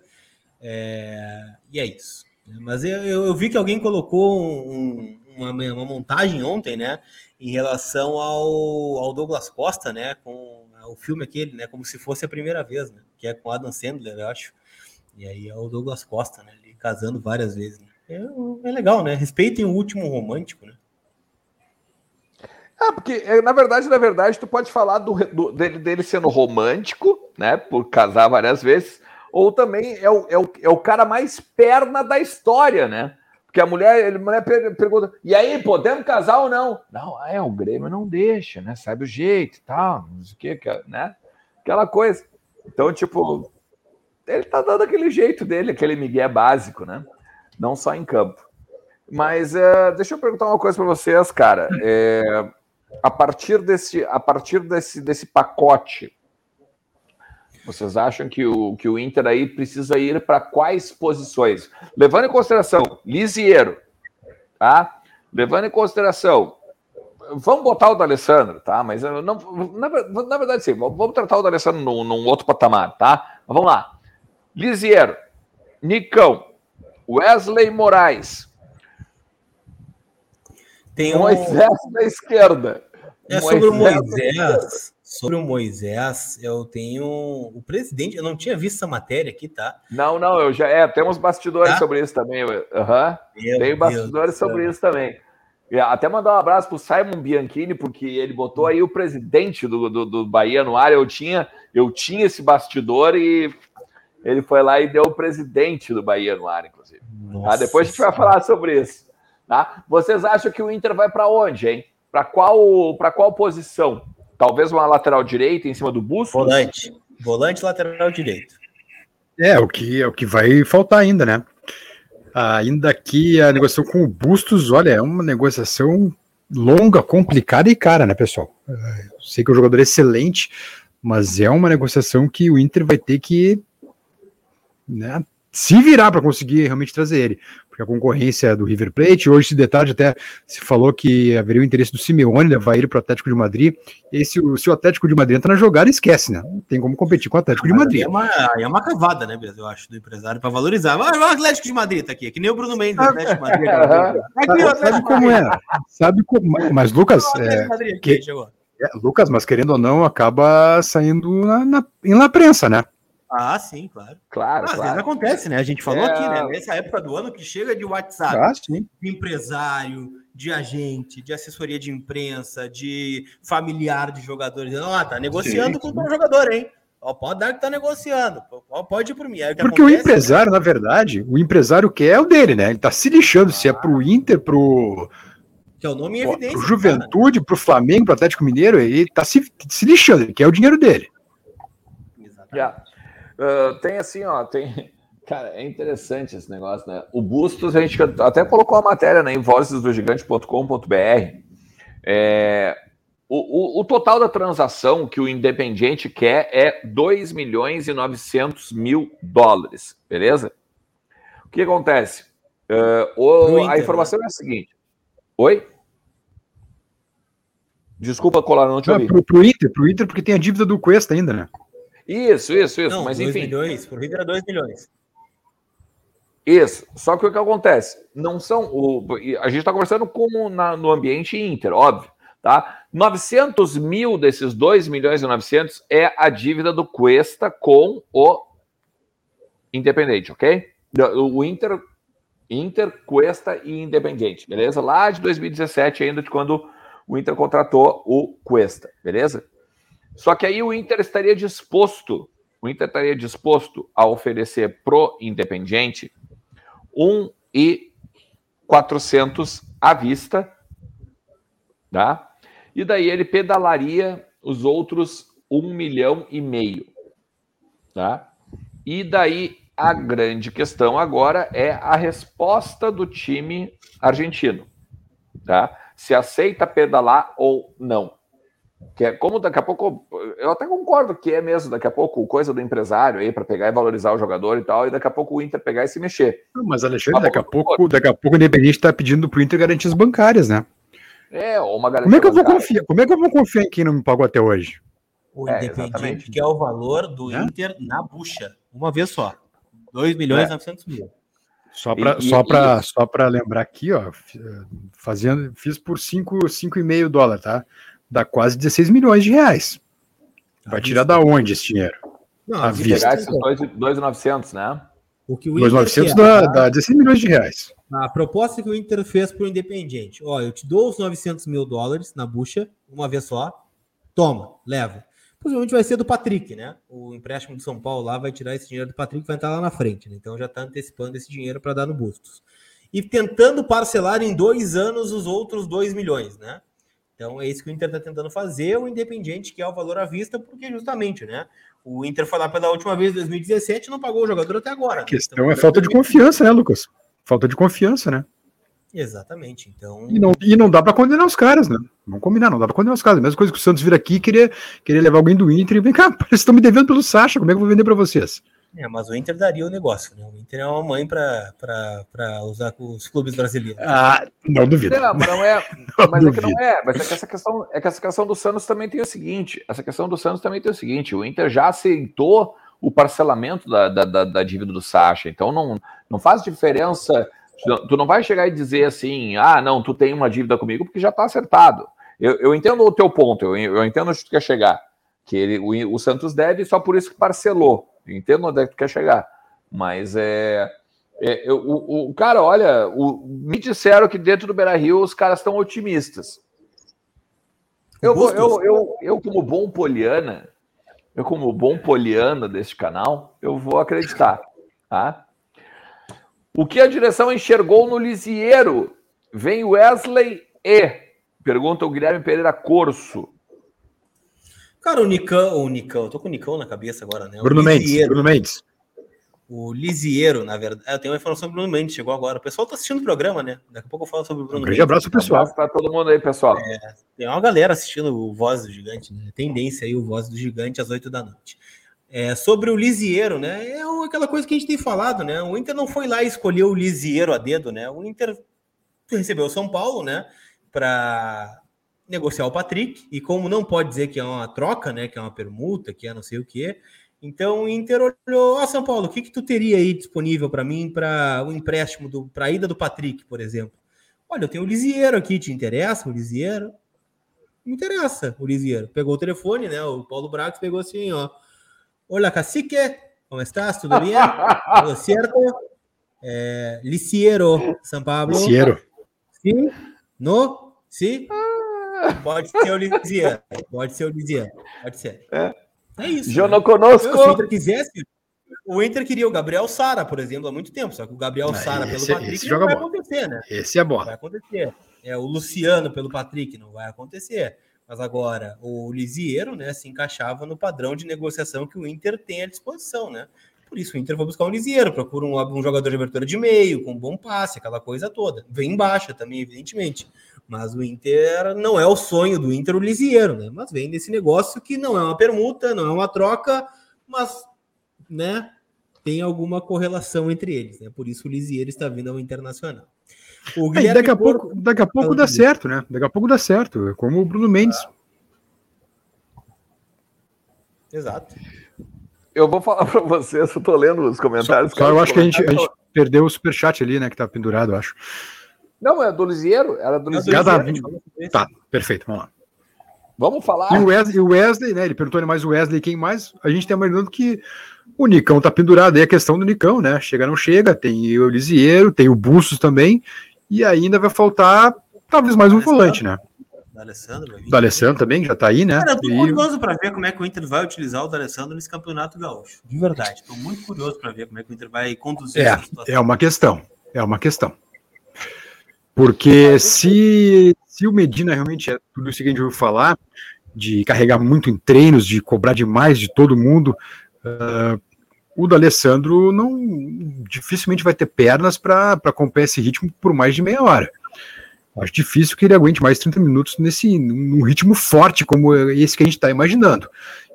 É... E é isso. Mas eu, eu, eu vi que alguém colocou um, uma, uma montagem ontem, né, em relação ao, ao Douglas Costa, né, com o filme aquele, né, como se fosse a primeira vez, né, que é com Adam Sandler, eu acho. E aí é o Douglas Costa, né, ele casando várias vezes. Né. É, é legal, né? Respeitem o último romântico, né? É, porque, é, na verdade, na verdade, tu pode falar do, do dele, dele, sendo romântico, né? Por casar várias vezes, ou também é o, é, o, é o cara mais perna da história, né? Porque a mulher, a mulher pergunta, e aí, podemos casar ou não? Não, é, o Grêmio não deixa, né? Sabe o jeito e tal, não sei o que, né? Aquela coisa. Então, tipo, ele tá dando aquele jeito dele, aquele migué básico, né? Não só em campo. Mas é, deixa eu perguntar uma coisa para vocês, cara. É, a partir desse, a partir desse, desse pacote vocês acham que o, que o Inter aí precisa ir para quais posições? Levando em consideração Lisieiro, tá? Levando em consideração, vamos botar o do Alessandro, tá? Mas não, na, na verdade, sim, vamos tratar o do Alessandro num, num outro patamar, tá? Mas vamos lá. Lisieiro, Nicão, Wesley Moraes, tem um... Moisés na esquerda. É Moisés sobre o Moisés. Sobre o Moisés, eu tenho o presidente. Eu não tinha visto essa matéria aqui, tá? Não, não, eu já. É, temos bastidores tá? sobre isso também. Uhum. Tem bastidores sobre isso também. Até mandar um abraço pro Simon Bianchini, porque ele botou aí o presidente do, do, do Bahia no ar. Eu tinha, eu tinha esse bastidor e ele foi lá e deu o presidente do Bahia no ar, inclusive. Tá? Depois a gente vai falar sobre isso. Tá? Vocês acham que o Inter vai para onde, hein? Para qual, qual posição? Talvez uma lateral direita em cima do Bustos? Volante. Volante lateral direito. É, o que, é o que vai faltar ainda, né? Ainda que a negociação com o Bustos, olha, é uma negociação longa, complicada e cara, né, pessoal? Eu sei que o jogador é excelente, mas é uma negociação que o Inter vai ter que né, se virar para conseguir realmente trazer ele porque a concorrência é do River Plate, hoje esse detalhe até se falou que haveria o interesse do Simeone levar ele para o Atlético de Madrid, e se, se, o Atlético de Madrid entra na jogada, esquece, né? Não tem como competir com o Atlético de Madrid. É uma, é uma cavada, né, eu acho, do empresário para valorizar. Mas o Atlético de Madrid tá aqui, é que nem o Bruno Mendes do Atlético de Madrid. aqui, sabe, sabe como é? Sabe como, mas Lucas, é, que, é, Lucas, mas querendo ou não, acaba saindo na, na, na prensa, né? Ah, sim, claro. Claro, Às claro. acontece, né? A gente falou é... aqui, né? Nessa época do ano que chega de WhatsApp, ah, de empresário, de agente, de assessoria de imprensa, de familiar de jogadores. Ah, tá negociando sim, com o jogador, hein? pode dar que tá negociando, pode ir por mim. Porque acontece, o empresário, na verdade, o empresário quer é o dele, né? Ele tá se lixando ah. se é pro Inter, pro. Que é o nome em evidência. Pro Juventude, cara. pro Flamengo, pro Atlético Mineiro, ele tá se, se lixando, ele quer o dinheiro dele. Exatamente. Yeah. Uh, tem assim, ó, tem. Cara, é interessante esse negócio, né? O Bustos, a gente até colocou a matéria né, em vozesdogigante.com.br. É, o, o, o, total da transação que o Independiente quer é 2 milhões e 900 mil dólares, beleza? O que acontece? Uh, o, a informação né? é a seguinte. Oi? Desculpa, Colar, não te ouvi. Pro, pro Inter, pro Inter, porque tem a dívida do Cuesta ainda, né? Isso, isso, isso. Não, mas enfim. milhões, pro Inter é 2 milhões. Isso. Só que o que acontece? Não são. O, a gente está conversando como na, no ambiente Inter, óbvio. Tá? 900 mil desses 2 milhões e 900 é a dívida do Cuesta com o Independente, ok? O Inter, Inter, Cuesta e Independente, beleza? Lá de 2017 ainda, de quando o Inter contratou o Cuesta, beleza? Só que aí o Inter estaria disposto, o Inter estaria disposto a oferecer pro Independente 1 e 400 à vista, tá? E daí ele pedalaria os outros um milhão e meio, tá? E daí a grande questão agora é a resposta do time argentino, tá? Se aceita pedalar ou não. Que é como daqui a pouco, eu até concordo que é mesmo daqui a pouco coisa do empresário aí para pegar e valorizar o jogador e tal, e daqui a pouco o Inter pegar e se mexer. Não, mas Alexandre, daqui a pouco, daqui a pouco o Independente está pedindo para o Inter garantias bancárias, né? É, ou uma garantia. Como é que eu vou confiar? Como é que eu vou confiar em quem não me pagou até hoje? O é, Independente, que é o valor do é? Inter na bucha, uma vez só. 2 milhões e é. 900 mil. Só para só para só para lembrar aqui, ó, fazendo, fiz por 5,5 dólares, tá? Dá quase 16 milhões de reais. Vai tirar da onde esse dinheiro? Não, à vista. esses 2,900, né? O que o 2,900 dá, tá? dá 16 milhões de reais. A proposta que o Inter fez para o Independiente. Ó, eu te dou os 900 mil dólares na bucha, uma vez só. Toma, leva. Possivelmente vai ser do Patrick, né? O empréstimo de São Paulo lá vai tirar esse dinheiro do Patrick vai estar lá na frente, né? Então já está antecipando esse dinheiro para dar no Bustos. E tentando parcelar em dois anos os outros 2 milhões, né? Então é isso que o Inter está tentando fazer, o Independiente que é o valor à vista, porque justamente, né? O Inter foi lá pela última vez em 2017 e não pagou o jogador até agora. A questão então, é falta de confiança, né, Lucas? Falta de confiança, né? Exatamente. Então. E não, e não dá para condenar os caras, né? Vamos combinar, não dá para condenar os caras. A mesma coisa que o Santos vir aqui e querer, querer levar alguém do Inter e vem cá, vocês estão me devendo pelo Sacha, como é que eu vou vender para vocês? É, mas o Inter daria o negócio, né? O Inter é uma mãe para usar com os clubes brasileiros. Ah, não duvido. Não, não é, não mas duvido. é que não é. Mas é que essa questão, é que essa questão do Santos também tem o seguinte: essa questão do Santos também tem o seguinte: o Inter já aceitou o parcelamento da, da, da, da dívida do Sacha, então não, não faz diferença. Tu não vai chegar e dizer assim, ah, não, tu tem uma dívida comigo porque já está acertado. Eu, eu entendo o teu ponto, eu, eu entendo onde tu quer chegar. Que ele, o, o Santos deve só por isso que parcelou. Entendo onde é que tu quer chegar. Mas é. é eu, o, o, cara, olha, o, me disseram que dentro do Beira Rio os caras estão otimistas. Eu, eu, eu, eu, como bom poliana, eu, como bom poliana deste canal, eu vou acreditar. Tá? O que a direção enxergou no Lisieiro? Vem Wesley e. Pergunta o Guilherme Pereira Corso. Cara, o Nicão, o Nicão, eu tô com o Nicão na cabeça agora, né? O Bruno Mendes, Bruno Mendes. O Lisieiro, na verdade. Eu tenho uma informação sobre o Bruno Mendes, chegou agora. O pessoal tá assistindo o programa, né? Daqui a pouco eu falo sobre o Bruno um Mendes. abraço, pessoal. Um abraço pra todo mundo aí, pessoal. É, tem uma galera assistindo o Voz do Gigante, né? Tendência aí, o Voz do Gigante às 8 da noite. É, sobre o Lisieiro, né? É aquela coisa que a gente tem falado, né? O Inter não foi lá e escolheu o Lisieiro a dedo, né? O Inter recebeu o São Paulo, né? Para negociar o Patrick, e como não pode dizer que é uma troca, né, que é uma permuta, que é não sei o que, então o Inter olhou, ó, oh, São Paulo, o que que tu teria aí disponível para mim para o um empréstimo do para a ida do Patrick, por exemplo? Olha, eu tenho o Lisieiro aqui, te interessa o Lisieiro? Me interessa o Lisieiro. Pegou o telefone, né? O Paulo Brax pegou assim, ó. Olá, cacique, como estás? Tudo bem? Tudo certo? É, Liciero, São Paulo. Liciero. Sim? No? Sim? Pode ser o Lisiano. Pode ser o Lisiano. Pode ser. É. É isso. Já não conosco. Se o Inter quisesse, o Inter queria o Gabriel Sara, por exemplo, há muito tempo. Só que o Gabriel ah, Sara pelo Patrick não vai bola. acontecer, né? Esse é bom. Vai acontecer. É o Luciano pelo Patrick não vai acontecer. Mas agora, o Lisieiro, né, se encaixava no padrão de negociação que o Inter tem à disposição, né? Por isso o Inter vai buscar um Lisieiro, procura um, um jogador de abertura de meio, com um bom passe, aquela coisa toda. Vem em baixa também, evidentemente. Mas o Inter não é o sonho do Inter o Lisieiro, né? Mas vem desse negócio que não é uma permuta, não é uma troca, mas, né, tem alguma correlação entre eles, né? Por isso o Lisieiro está vindo ao Internacional. O é, daqui a pouco, daqui a pouco dá certo, né? Daqui a pouco dá certo, como o Bruno Mendes. Exato eu vou falar para vocês, eu tô lendo os comentários. Só, só eu acho que a gente, a gente perdeu o superchat ali, né? Que tá pendurado, eu acho. Não, é do Lisieiro, era do Lisieiro. Tá, perfeito, vamos lá. Vamos falar. E o Wesley, Wesley, né? Ele perguntou mais o Wesley, quem mais? A gente tem imaginando que o Nicão tá pendurado aí, a questão do Nicão, né? Chega, não chega, tem o Lisieiro, tem o Bustos também, e ainda vai faltar talvez mais um volante, né? D'Alessandro. D'Alessandro também, já tá aí, né? Cara, eu tô e... curioso para ver como é que o Inter vai utilizar o D'Alessandro nesse campeonato gaúcho. De verdade. Tô muito curioso para ver como é que o Inter vai conduzir é, essa situação. É uma questão. É uma questão. Porque se, se o Medina realmente é tudo isso que a gente ouviu falar, de carregar muito em treinos, de cobrar demais de todo mundo, uh, o D'Alessandro não dificilmente vai ter pernas para acompanhar esse ritmo por mais de meia hora. Acho difícil que ele aguente mais 30 minutos nesse num ritmo forte como esse que a gente está imaginando.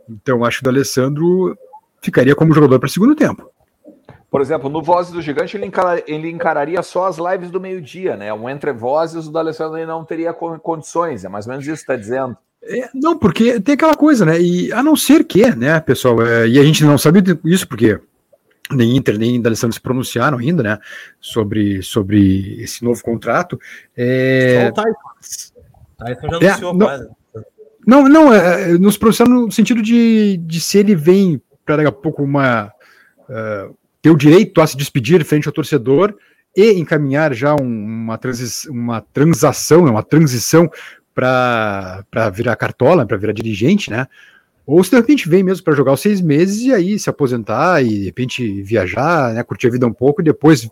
Então acho que o Alessandro ficaria como jogador para segundo tempo. Por exemplo, no Vozes do Gigante ele, ele encararia só as lives do meio-dia, né? Um entre vozes, o do Alessandro não teria condições, é mais ou menos isso que está dizendo. É, não, porque tem aquela coisa, né? E a não ser que, né, pessoal, é, e a gente não sabe isso porque nem Inter nem D'Alessandro se pronunciaram ainda, né, sobre, sobre esse novo contrato. É... Só o Tyson. já é, anunciou não, quase. Não, não, é, é, nos pronunciaram no sentido de, de se ele vem para daqui a pouco uma uh, ter o direito a se despedir frente ao torcedor e encaminhar já um, uma, transi uma transação, né, uma transição para virar cartola, para virar dirigente, né? Ou se de repente vem mesmo para jogar os seis meses e aí se aposentar e de repente viajar, né, curtir a vida um pouco e depois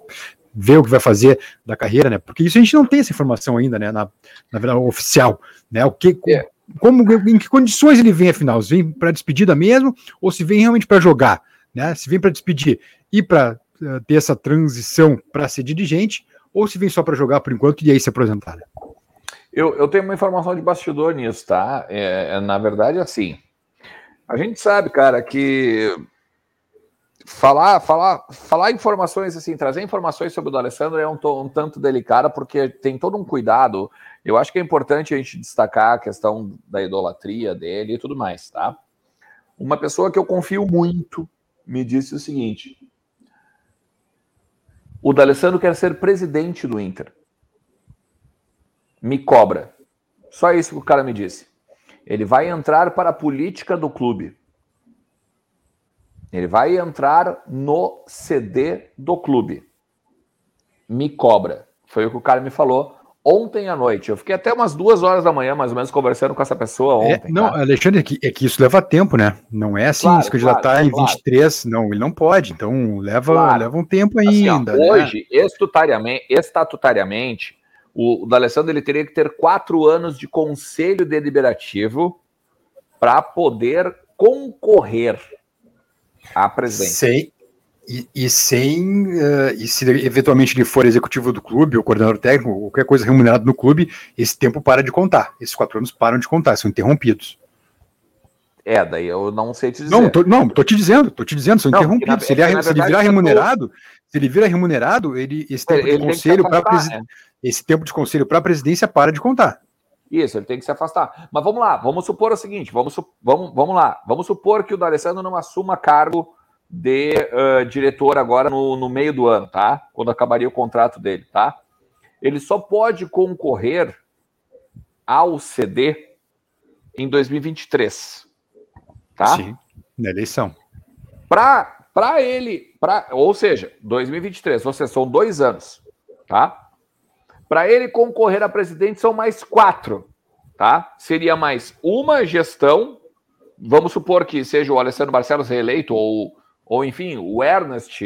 ver o que vai fazer da carreira, né? Porque isso a gente não tem essa informação ainda, né? Na, na verdade, oficial, né? O que, é. como, em que condições ele vem afinal? Se vem para despedida mesmo ou se vem realmente para jogar, né? Se vem para despedir e para uh, eh, ter essa transição para ser dirigente ou se vem só para jogar por enquanto e aí se aposentar? Eu, eu tenho uma informação de bastidor nisso, tá? É, é na verdade, assim, a gente sabe, cara, que falar, falar, falar informações assim, trazer informações sobre o Alessandro é um, um, tanto delicado porque tem todo um cuidado. Eu acho que é importante a gente destacar a questão da idolatria dele e tudo mais, tá? Uma pessoa que eu confio muito me disse o seguinte: o D'Alessandro quer ser presidente do Inter. Me cobra. Só isso que o cara me disse. Ele vai entrar para a política do clube. Ele vai entrar no CD do clube. Me cobra. Foi o que o cara me falou ontem à noite. Eu fiquei até umas duas horas da manhã, mais ou menos, conversando com essa pessoa é, ontem. É, não, Alexandre, é que, é que, isso leva tempo, né? Não é assim, claro, se candidatar claro, em 23, claro. não, ele não pode. Então leva, claro. leva um tempo assim, ainda. Ó, né? Hoje, estatutariamente, estatutariamente, o, o D'Alessandro ele teria que ter quatro anos de conselho deliberativo para poder concorrer à presidência. Sem, e, e sem, uh, e se eventualmente ele for executivo do clube, ou coordenador técnico, ou qualquer coisa remunerado no clube, esse tempo para de contar. Esses quatro anos param de contar, são interrompidos. É, daí eu não sei te dizer. Não, tô, não, tô te dizendo, tô te dizendo, são não, interrompidos. Na, se, ele, é, se ele virar remunerado, tô... se ele virar remunerado, ele, esse tempo ele, de conselho para presidência. É esse tempo de conselho para a presidência para de contar. Isso, ele tem que se afastar. Mas vamos lá, vamos supor o seguinte: vamos, vamos, vamos lá, vamos supor que o D'Alessandro não assuma cargo de uh, diretor agora no, no meio do ano, tá? Quando acabaria o contrato dele, tá? Ele só pode concorrer ao CD em 2023, tá? Sim, na eleição. Para ele, pra, ou seja, 2023, você são dois anos, tá? Para ele concorrer a presidente são mais quatro, tá? Seria mais uma gestão vamos supor que seja o Alessandro Barcelos reeleito, ou, ou enfim, o Ernest,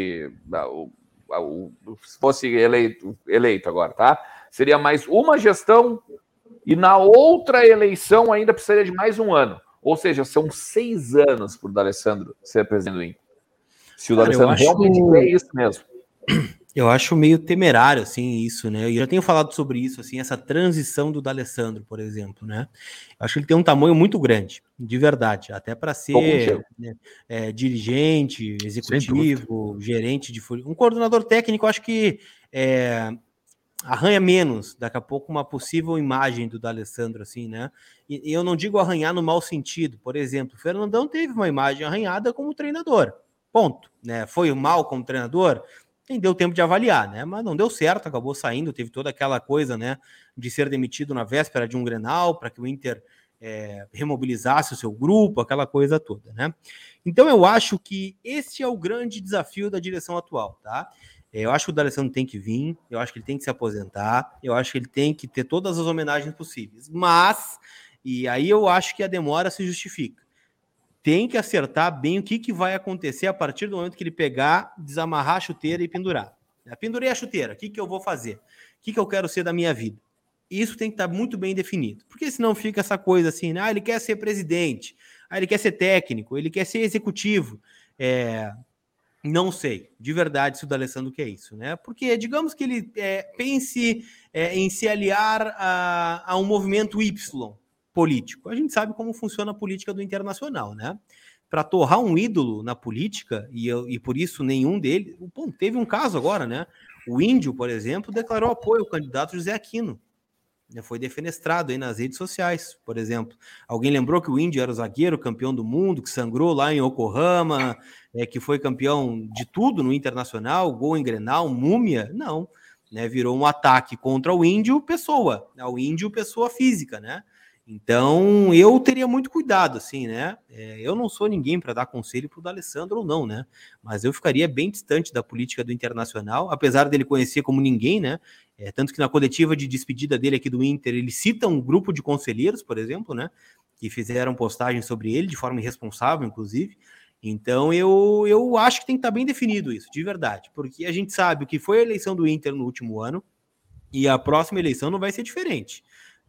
o, o, se fosse eleito, eleito agora, tá? Seria mais uma gestão e na outra eleição ainda precisaria de mais um ano. Ou seja, são seis anos para o D'Alessandro ser presidente do Inter. Se o D'Alessandro realmente é isso mesmo. Eu acho meio temerário, assim, isso, né? Eu já tenho falado sobre isso, assim, essa transição do D'Alessandro, por exemplo, né? Eu acho que ele tem um tamanho muito grande, de verdade, até para ser né, é, dirigente, executivo, gerente de um coordenador técnico. Acho que é, arranha menos, daqui a pouco, uma possível imagem do D'Alessandro, assim, né? E, e eu não digo arranhar no mau sentido. Por exemplo, o Fernandão teve uma imagem arranhada como treinador. Ponto. Né? Foi mal como treinador? Nem deu tempo de avaliar, né? Mas não deu certo, acabou saindo, teve toda aquela coisa, né, de ser demitido na véspera de um Grenal para que o Inter é, remobilizasse o seu grupo, aquela coisa toda, né? Então eu acho que esse é o grande desafio da direção atual, tá? Eu acho que o D'Alessandro tem que vir, eu acho que ele tem que se aposentar, eu acho que ele tem que ter todas as homenagens possíveis, mas, e aí eu acho que a demora se justifica tem que acertar bem o que, que vai acontecer a partir do momento que ele pegar, desamarrar a chuteira e pendurar. Pendurei a chuteira, o que, que eu vou fazer? O que, que eu quero ser da minha vida? Isso tem que estar muito bem definido, porque senão fica essa coisa assim, né? ah, ele quer ser presidente, ah, ele quer ser técnico, ele quer ser executivo. É, não sei, de verdade, se o D'Alessandro quer isso, né? Porque digamos que ele é, pense é, em se aliar a, a um movimento Y, político. A gente sabe como funciona a política do internacional, né? Para torrar um ídolo na política, e, e por isso nenhum deles. Bom, teve um caso agora, né? O Índio, por exemplo, declarou apoio ao candidato José Aquino. Foi defenestrado aí nas redes sociais, por exemplo. Alguém lembrou que o Índio era o zagueiro campeão do mundo, que sangrou lá em Yokohama, é, que foi campeão de tudo no internacional, gol em Grenal, múmia? Não. Né, virou um ataque contra o índio pessoa, né, o índio pessoa física, né? Então, eu teria muito cuidado, assim, né? É, eu não sou ninguém para dar conselho para o D'Alessandro ou não, né? Mas eu ficaria bem distante da política do Internacional, apesar dele conhecer como ninguém, né? É, tanto que na coletiva de despedida dele aqui do Inter, ele cita um grupo de conselheiros, por exemplo, né? Que fizeram postagem sobre ele, de forma irresponsável, inclusive. Então, eu, eu acho que tem que estar tá bem definido isso, de verdade. Porque a gente sabe o que foi a eleição do Inter no último ano, e a próxima eleição não vai ser diferente.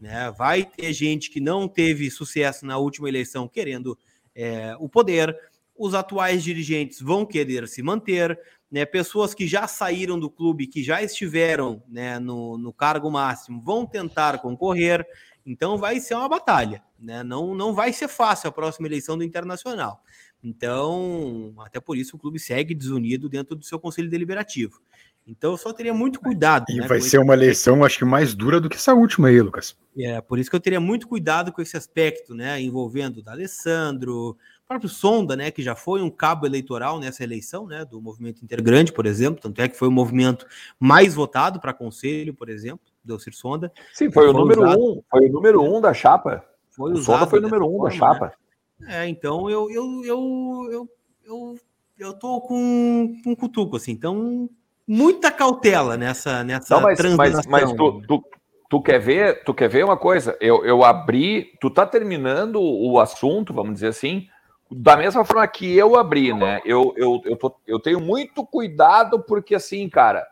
Né? Vai ter gente que não teve sucesso na última eleição querendo é, o poder, os atuais dirigentes vão querer se manter, né? pessoas que já saíram do clube, que já estiveram né, no, no cargo máximo, vão tentar concorrer. Então vai ser uma batalha, né? Não, não vai ser fácil a próxima eleição do Internacional. Então, até por isso o clube segue desunido dentro do seu conselho deliberativo. Então eu só teria muito cuidado. E né, vai ser uma eleição, acho que mais dura do que essa última aí, Lucas. É, por isso que eu teria muito cuidado com esse aspecto, né? Envolvendo o D'Alessandro, o próprio Sonda, né? Que já foi um cabo eleitoral nessa eleição, né? Do movimento Intergrande, por exemplo. Tanto é que foi o movimento mais votado para conselho, por exemplo, do Cir Sonda. Sim, foi, o número usado. um, foi o número um da chapa. Foi o Sonda foi o número um forma, da chapa. Né? É, então eu, eu, eu, eu, eu, eu tô com, com um cutuco, assim. Então muita cautela nessa, nessa Não, mas, mas, mas tu, tu, tu, quer ver, tu quer ver uma coisa? Eu, eu abri, tu tá terminando o assunto, vamos dizer assim, da mesma forma que eu abri, né? Eu, eu, eu, tô, eu tenho muito cuidado, porque assim, cara,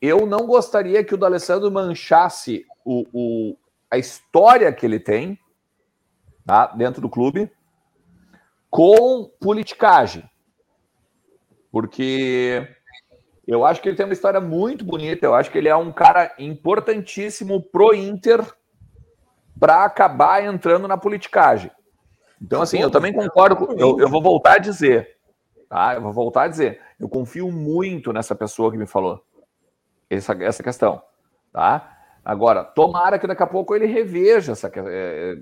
eu não gostaria que o D'Alessandro manchasse o, o, a história que ele tem tá, dentro do clube com politicagem. Porque eu acho que ele tem uma história muito bonita. Eu acho que ele é um cara importantíssimo pro Inter para acabar entrando na politicagem. Então, assim, eu também concordo. Eu, eu vou voltar a dizer, tá? Eu vou voltar a dizer. Eu confio muito nessa pessoa que me falou essa, essa questão, tá? Agora, tomara que daqui a pouco ele reveja essa questão. É,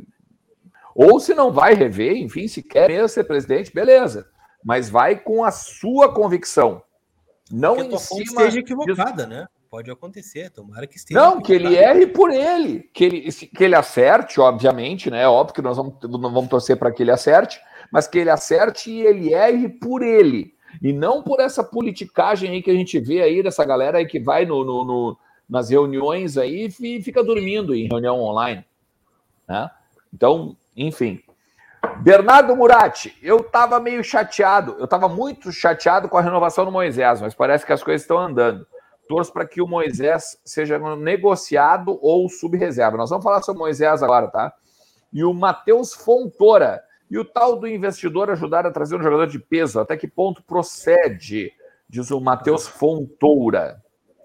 ou se não vai rever, enfim, se quer mesmo ser presidente, beleza. Mas vai com a sua convicção. Não em cima esteja equivocada, né? Pode acontecer, tomara que esteja. Não, que ele erre por ele, que ele, que ele acerte, obviamente, né? Óbvio que nós vamos, não vamos torcer para que ele acerte, mas que ele acerte e ele erre por ele. E não por essa politicagem aí que a gente vê aí dessa galera aí que vai no, no, no nas reuniões aí e fica dormindo em reunião online. Né? Então, enfim. Bernardo Murati, eu estava meio chateado, eu estava muito chateado com a renovação do Moisés, mas parece que as coisas estão andando. Torço para que o Moisés seja negociado ou sub-reserva. Nós vamos falar sobre o Moisés agora, tá? E o Matheus Fontoura. E o tal do investidor ajudar a trazer um jogador de peso, até que ponto procede? Diz o Matheus Fontoura.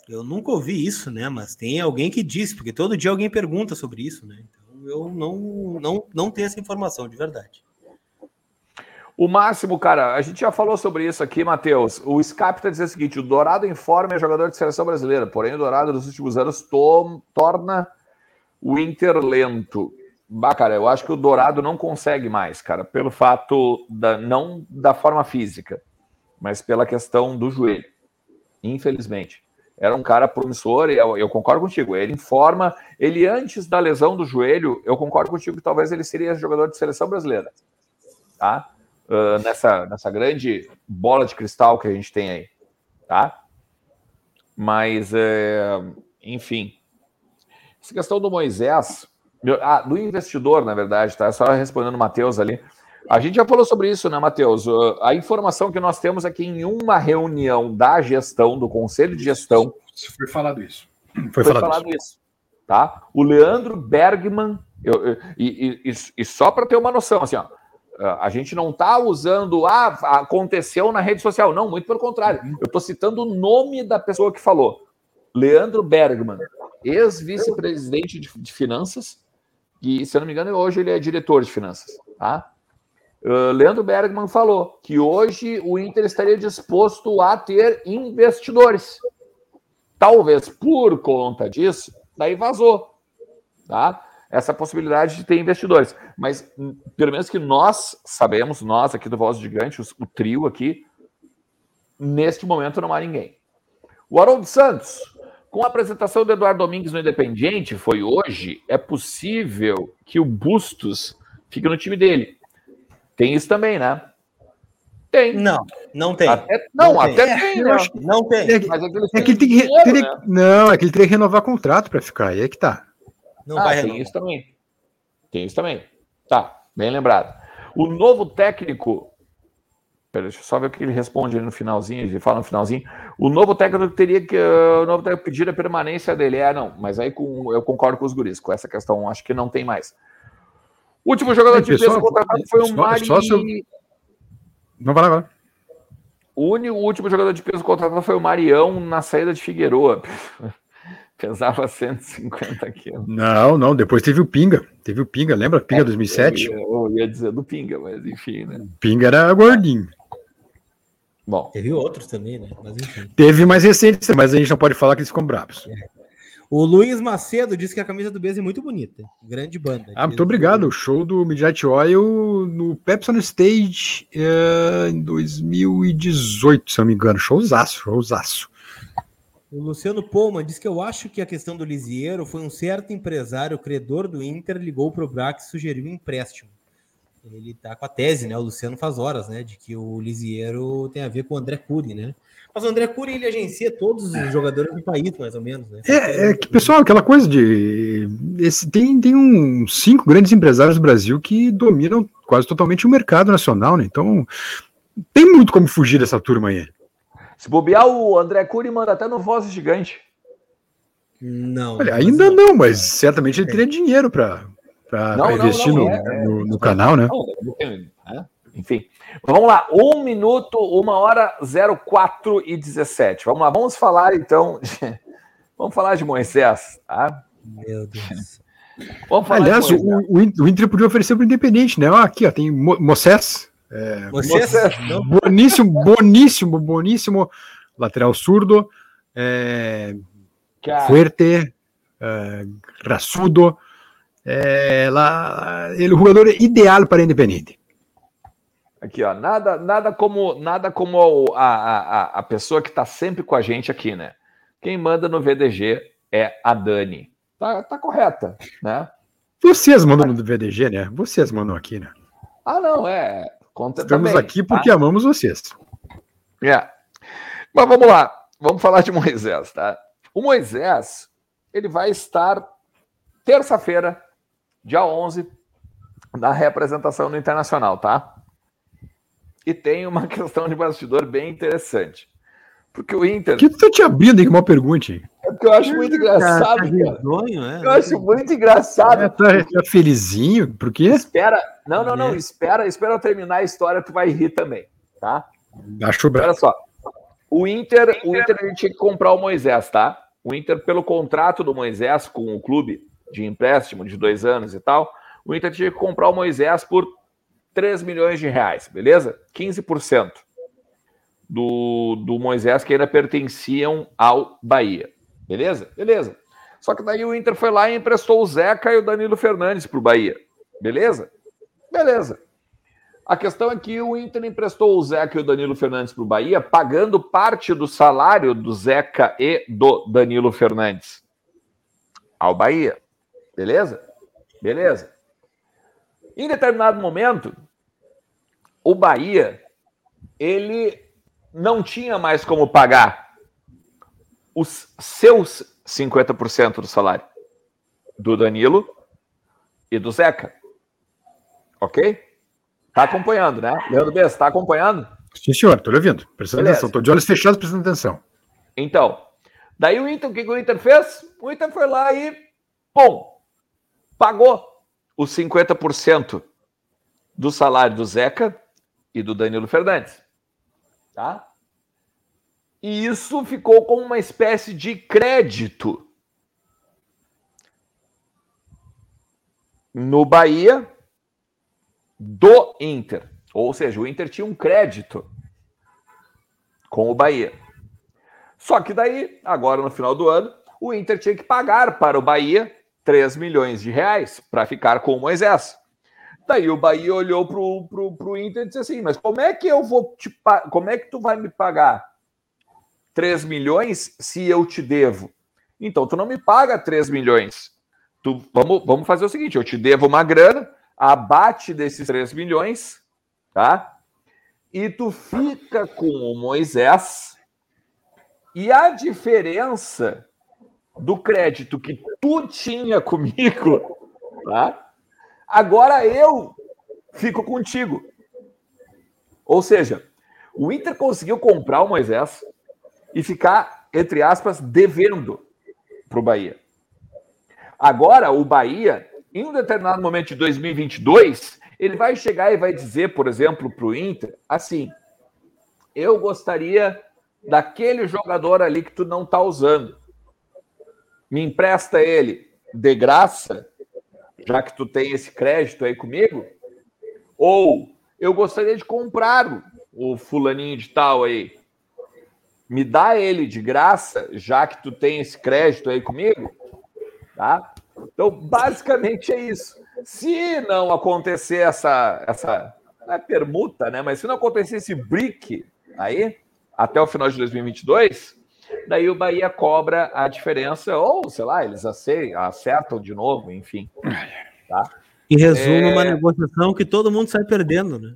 Eu nunca ouvi isso, né? Mas tem alguém que disse, porque todo dia alguém pergunta sobre isso, né? Então eu não, não, não tenho essa informação, de verdade. O máximo, cara, a gente já falou sobre isso aqui, Matheus. O Skype está dizendo o seguinte: o Dourado informa é jogador de seleção brasileira, porém o Dourado nos últimos anos to torna o Inter lento. Bah, cara, eu acho que o Dourado não consegue mais, cara, pelo fato da não da forma física, mas pela questão do joelho. Infelizmente. Era um cara promissor, e eu, eu concordo contigo. Ele informa, ele antes da lesão do joelho, eu concordo contigo que talvez ele seria jogador de seleção brasileira. Tá? Uh, nessa, nessa grande bola de cristal que a gente tem aí. Tá? Mas, é, enfim. Essa questão do Moisés, ah, do investidor, na verdade, tá? Só respondendo o Matheus ali. A gente já falou sobre isso, né, Matheus? A informação que nós temos é que em uma reunião da gestão, do Conselho de Gestão. Foi falado isso. Foi, foi falado, falado isso. isso. Tá? O Leandro Bergman, eu, eu, e, e, e, só para ter uma noção, assim, ó, a gente não está usando, ah, aconteceu na rede social. Não, muito pelo contrário. Eu estou citando o nome da pessoa que falou. Leandro Bergman, ex-vice-presidente de, de finanças, e, se eu não me engano, hoje ele é diretor de finanças. Tá? Uh, Leandro Bergman falou que hoje o Inter estaria disposto a ter investidores. Talvez por conta disso, daí vazou. Tá? Essa possibilidade de ter investidores. Mas, hum, pelo menos que nós sabemos, nós aqui do Voz Gigante, o trio aqui, neste momento não há ninguém. O Haroldo Santos, com a apresentação do Eduardo Domingues no Independiente, foi hoje, é possível que o Bustos fique no time dele. Tem isso também, né? Tem. Não, não tem. Até, não, não, até tem. tem né? Não tem. É, mas é que, é que ele tem que, dinheiro, teria, né? Não, é que ele teria que renovar contrato para ficar. Aí é que tá. Não ah, vai tem renovar. isso também. Tem isso também. Tá, bem lembrado. O novo técnico Pera, deixa eu só ver o que ele responde ali no finalzinho. Ele fala no finalzinho. O novo técnico teria que. O novo técnico pedir a permanência dele. É, não. Mas aí com, eu concordo com os guris. Com essa questão, acho que não tem mais. O último jogador de peso contratado foi o Mari. Não vai lá, O, único, o último jogador de peso contratado foi o Marião na saída de Figueroa. Pesava 150 quilos. Não, não. Depois teve o Pinga. Teve o Pinga, lembra? Pinga é, 2007? Eu ia, eu ia dizer do Pinga, mas enfim, né? Pinga era gordinho. Bom. Teve outros também, né? Mas enfim. Teve mais recentes, mas a gente não pode falar que eles ficam bravos. É. O Luiz Macedo disse que a camisa do Bez é muito bonita. Grande banda. Ah, muito obrigado. O show do Midnight Oil no Pepsi on Stage é, em 2018, se não me engano. Showzaço, showzaço. O Luciano Pollman diz que eu acho que a questão do Lisiero foi um certo empresário, credor do Inter, ligou para o Brax e sugeriu um empréstimo ele tá com a tese, né? O Luciano faz horas, né? De que o Lisiero tem a ver com o André Cury, né? Mas o André Cury ele agencia todos os jogadores do país, mais ou menos, né? É, é que, pessoal, aquela coisa de. Esse, tem, tem uns cinco grandes empresários do Brasil que dominam quase totalmente o mercado nacional, né? Então, tem muito como fugir dessa turma aí. Se bobear, o André Cury manda até no Voz Gigante. Não. Olha, ainda não, não, mas certamente ele teria dinheiro para para investir não, no, é, no, no, canal, né? né? Enfim. Vamos lá, um minuto, uma hora, 04 e 17. Vamos lá, vamos falar então. De... Vamos falar de Moisés, tá? Meu Deus. Vamos falar Aliás, o, o, Inter podia oferecer para o Independente, né? Aqui, ó, tem Mo Moisés. É, Moisés, boníssimo, boníssimo, boníssimo lateral surdo, é, fuerte, é, raçudo, é, lá, ele é o jogador ideal para Independente. Aqui, ó, nada, nada como, nada como a, a, a pessoa que está sempre com a gente aqui, né? Quem manda no VDG é a Dani. Tá, tá correta, né? Vocês mandam no VDG, né? Vocês mandam aqui, né? Ah, não, é. Conta Estamos também, aqui porque tá? amamos vocês. É. Mas vamos lá. Vamos falar de Moisés, tá? O Moisés, ele vai estar terça-feira dia 11, da representação no internacional, tá? E tem uma questão de bastidor bem interessante. Porque o Inter. que tu tá te abrindo aí com uma pergunta? É porque eu acho muito engraçado, tá cara. É? Eu acho muito engraçado. É, tá, tá felizinho? Por quê? Espera. Não, não, não. É. Espera, espera eu terminar a história, tu vai rir também, tá? Acho bem. Olha só. O Inter, o Inter ele tinha que comprar o Moisés, tá? O Inter, pelo contrato do Moisés com o clube de empréstimo de dois anos e tal, o Inter tinha que comprar o Moisés por 3 milhões de reais, beleza? 15% do, do Moisés que ainda pertenciam ao Bahia. Beleza? Beleza. Só que daí o Inter foi lá e emprestou o Zeca e o Danilo Fernandes para o Bahia. Beleza? Beleza. A questão é que o Inter emprestou o Zeca e o Danilo Fernandes para o Bahia, pagando parte do salário do Zeca e do Danilo Fernandes ao Bahia. Beleza? Beleza. Em determinado momento, o Bahia ele não tinha mais como pagar os seus 50% do salário do Danilo e do Zeca. Ok? Tá acompanhando, né? Leandro Bessa, tá acompanhando? Sim, senhor, tô ouvindo. Prestando Beleza. atenção, tô de olhos fechados prestando atenção. Então, daí o Inter, o que, que o Inter fez? O Inter foi lá e, pum, pagou os 50% do salário do Zeca e do Danilo Fernandes. Tá? E isso ficou como uma espécie de crédito no Bahia do Inter. Ou seja, o Inter tinha um crédito com o Bahia. Só que daí, agora no final do ano, o Inter tinha que pagar para o Bahia 3 milhões de reais para ficar com o Moisés. Daí o Bahia olhou pro, pro, pro Inter e disse assim: Mas como é que eu vou te como é que tu vai me pagar 3 milhões se eu te devo? Então tu não me paga 3 milhões. Tu, vamos, vamos fazer o seguinte: eu te devo uma grana, abate desses 3 milhões, tá? E tu fica com o Moisés, e a diferença do crédito que tu tinha comigo, tá? Agora eu fico contigo. Ou seja, o Inter conseguiu comprar o Moisés e ficar, entre aspas, devendo para o Bahia. Agora, o Bahia em um determinado momento de 2022, ele vai chegar e vai dizer, por exemplo, para o Inter, assim: eu gostaria daquele jogador ali que tu não está usando. Me empresta ele de graça, já que tu tem esse crédito aí comigo? Ou eu gostaria de comprar o fulaninho de tal aí. Me dá ele de graça, já que tu tem esse crédito aí comigo? Tá? Então, basicamente é isso. Se não acontecer essa, essa não é permuta, né? Mas se não acontecer esse brick aí, até o final de 2022, daí o Bahia cobra a diferença, ou sei lá, eles acertam de novo, enfim. Tá? Em resumo, é... uma negociação que todo mundo sai perdendo, né?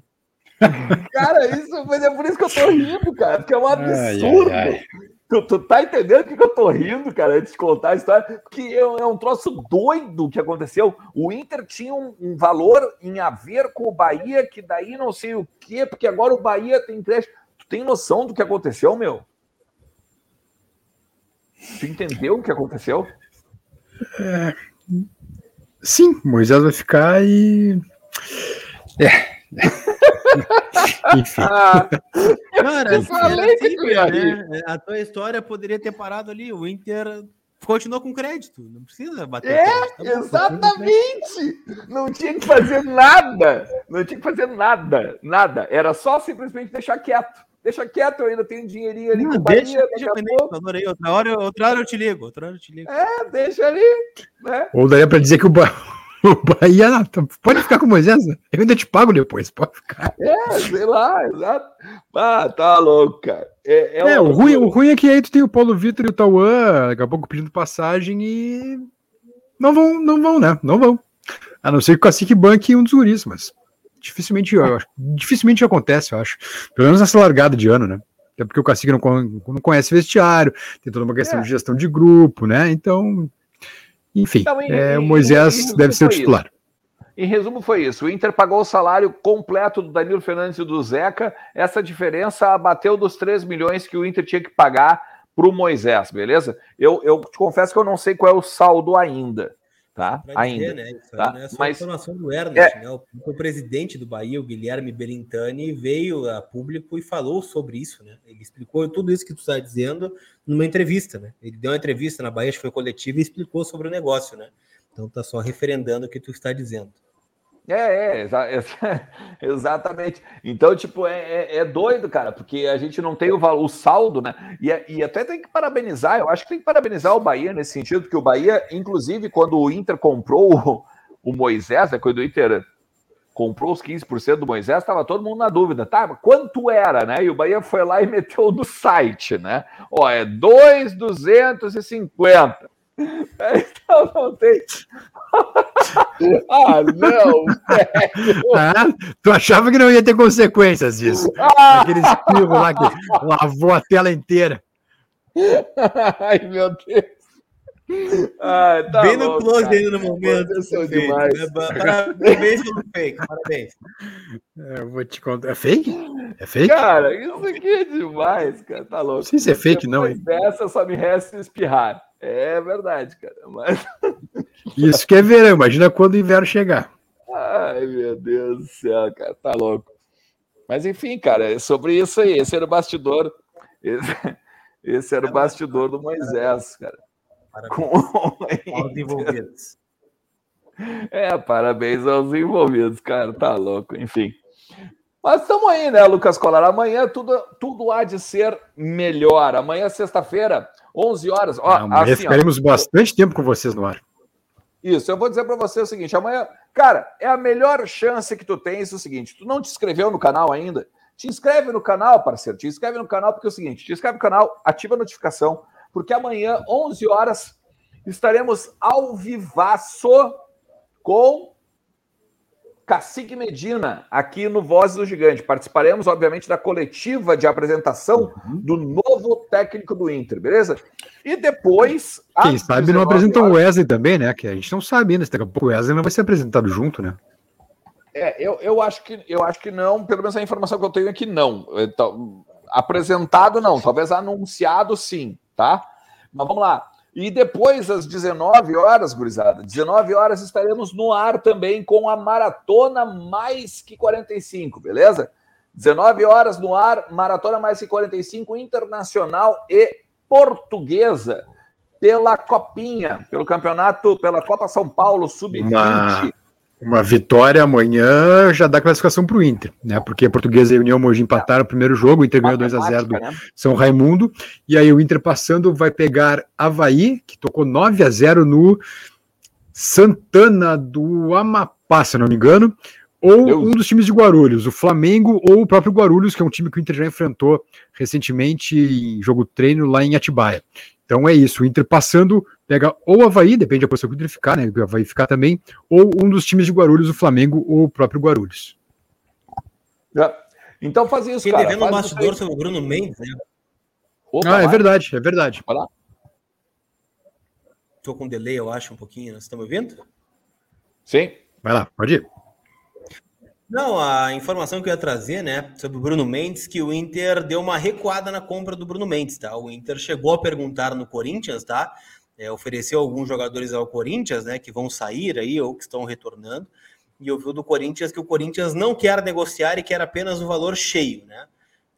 Cara, isso, mas é por isso que eu tô rindo, cara, porque é um absurdo. Ai, ai, ai. Tu, tu tá entendendo o que, que eu tô rindo, cara, antes de contar a história? Porque é, é um troço doido que aconteceu. O Inter tinha um, um, valor em haver com o Bahia, que daí não sei o quê, porque agora o Bahia tem crédito. Tu tem noção do que aconteceu, meu? Tu entendeu o que aconteceu? É, sim, Moisés vai ficar e. É. Enfim. Ah, Cara, falei que né? A tua história poderia ter parado ali. O Inter continuou com crédito. Não precisa bater. É, tá exatamente. Não tinha que fazer nada. Não tinha que fazer nada. Nada. Era só simplesmente deixar quieto. Deixa quieto, eu ainda tenho dinheirinho ali não, deixa, Bahia, deixa pouco. Adorei. Outra hora, outra hora eu te ligo. Outra hora eu te ligo. É, deixa ali. Né? Ou daria para dizer que o, o Bahia, pode ficar com o Moisés, eu ainda te pago depois, pode ficar. É, sei lá, exato. Ah, tá louco, cara. É, é, é o, ruim, o ruim é que aí tu tem o Paulo Vitor e o Tauan, daqui a pouco pedindo passagem e não vão, não vão, né? Não vão. A não ser que o Cacique banque um dos guris, mas dificilmente, dificilmente acontece, eu acho. Pelo menos nessa largada de ano, né? Até porque o Cacique não, não conhece vestiário, tem toda uma questão é. de gestão de grupo, né? Então, enfim, então, e, é, o Moisés e, e, deve ser o titular. em resumo, foi isso. O Inter pagou o salário completo do Danilo Fernandes e do Zeca. Essa diferença abateu dos 3 milhões que o Inter tinha que pagar para o Moisés, beleza? Eu, eu te confesso que eu não sei qual é o saldo ainda. Tá? ainda. né? Isso tá? não é só Mas, informação do Ernest, é... né? O, o, presidente do Bahia, o Guilherme Berintani, veio a público e falou sobre isso, né? Ele explicou tudo isso que tu está dizendo numa entrevista, né? Ele deu uma entrevista na Bahia, acho que foi coletiva, e explicou sobre o negócio, né? Então tá só referendando o que tu está dizendo. É, é, exatamente. Então, tipo, é, é, é, doido, cara, porque a gente não tem o, o saldo, né? E, é, e, até tem que parabenizar, eu acho que tem que parabenizar o Bahia nesse sentido, porque o Bahia, inclusive, quando o Inter comprou o, o Moisés, né, quando o Inter comprou os 15% do Moisés, estava todo mundo na dúvida, tá? Quanto era, né? E o Bahia foi lá e meteu no site, né? Ó, é 2,250. Então não tem. ah, não, Ah, tu achava que não ia ter consequências disso? Ah! Aquele espirro lá que lavou a tela inteira. Ai, meu Deus. Ah, tá Bem no close ainda no momento. Demais. Parabéns pelo fake, parabéns. É, eu vou te contar. É fake? É fake? Cara, isso aqui é demais, cara. Tá louco. Não sei se é fake, não, hein? Dessa só me resta espirrar. É verdade, cara. Mas... Isso que é verão, imagina quando o inverno chegar. Ai, meu Deus do céu, cara, tá louco. Mas enfim, cara, é sobre isso aí. Esse era o bastidor. Esse, esse era o bastidor do Moisés, cara. Parabéns Com... aos envolvidos. É, parabéns aos envolvidos, cara, tá louco, enfim. Mas estamos aí, né, Lucas Colar? Amanhã tudo, tudo há de ser melhor. Amanhã, sexta-feira, 11 horas. Ó, amanhã assim, ficaremos ó, bastante tempo com vocês no ar. Isso, eu vou dizer para você o seguinte: amanhã, cara, é a melhor chance que tu tens o seguinte: tu não te inscreveu no canal ainda? Te inscreve no canal, parceiro. Te inscreve no canal, porque é o seguinte: te inscreve no canal, ativa a notificação, porque amanhã, 11 horas, estaremos ao vivaço com Cacique Medina, aqui no Voz do Gigante. Participaremos, obviamente, da coletiva de apresentação uhum. do novo técnico do Inter, beleza? E depois. Quem sabe não apresentou o Wesley também, né? Que a gente não sabe ainda. Daqui a pouco o Wesley não vai ser apresentado junto, né? É, eu, eu, acho que, eu acho que não, pelo menos a informação que eu tenho é que não. Então, apresentado não, talvez anunciado sim, tá? Mas vamos lá. E depois, às 19 horas, gurizada, 19 horas estaremos no ar também com a Maratona Mais Que 45, beleza? 19 horas no ar, Maratona Mais Que 45, internacional e portuguesa, pela Copinha, pelo campeonato, pela Copa São Paulo Sub-20. Uma vitória amanhã já dá classificação para o Inter, né? Porque a Portuguesa e a União Mogi empataram o primeiro jogo, o Inter ganhou 2 a 0 do né? São Raimundo, e aí o Inter passando vai pegar Havaí, que tocou 9 a 0 no Santana do Amapá, se não me engano, ou Deus. um dos times de Guarulhos, o Flamengo ou o próprio Guarulhos, que é um time que o Inter já enfrentou recentemente em jogo treino lá em Atibaia. Então é isso, o Inter passando, pega ou o Havaí, depende da posição que o Inter ficar, né? O Havaí ficar também, ou um dos times de Guarulhos, o Flamengo ou o próprio Guarulhos. É. Então faz isso, cara. devendo um bastidor sobre o Bruno Mendes, né? Opa, ah, é vai. verdade, é verdade. Vai lá. Tô com delay, eu acho, um pouquinho. Vocês estão me ouvindo? Sim. Vai lá, pode ir. Não, a informação que eu ia trazer, né, sobre o Bruno Mendes, que o Inter deu uma recuada na compra do Bruno Mendes, tá? O Inter chegou a perguntar no Corinthians, tá? É, ofereceu alguns jogadores ao Corinthians, né, que vão sair aí ou que estão retornando. E ouviu do Corinthians que o Corinthians não quer negociar e quer apenas o valor cheio, né?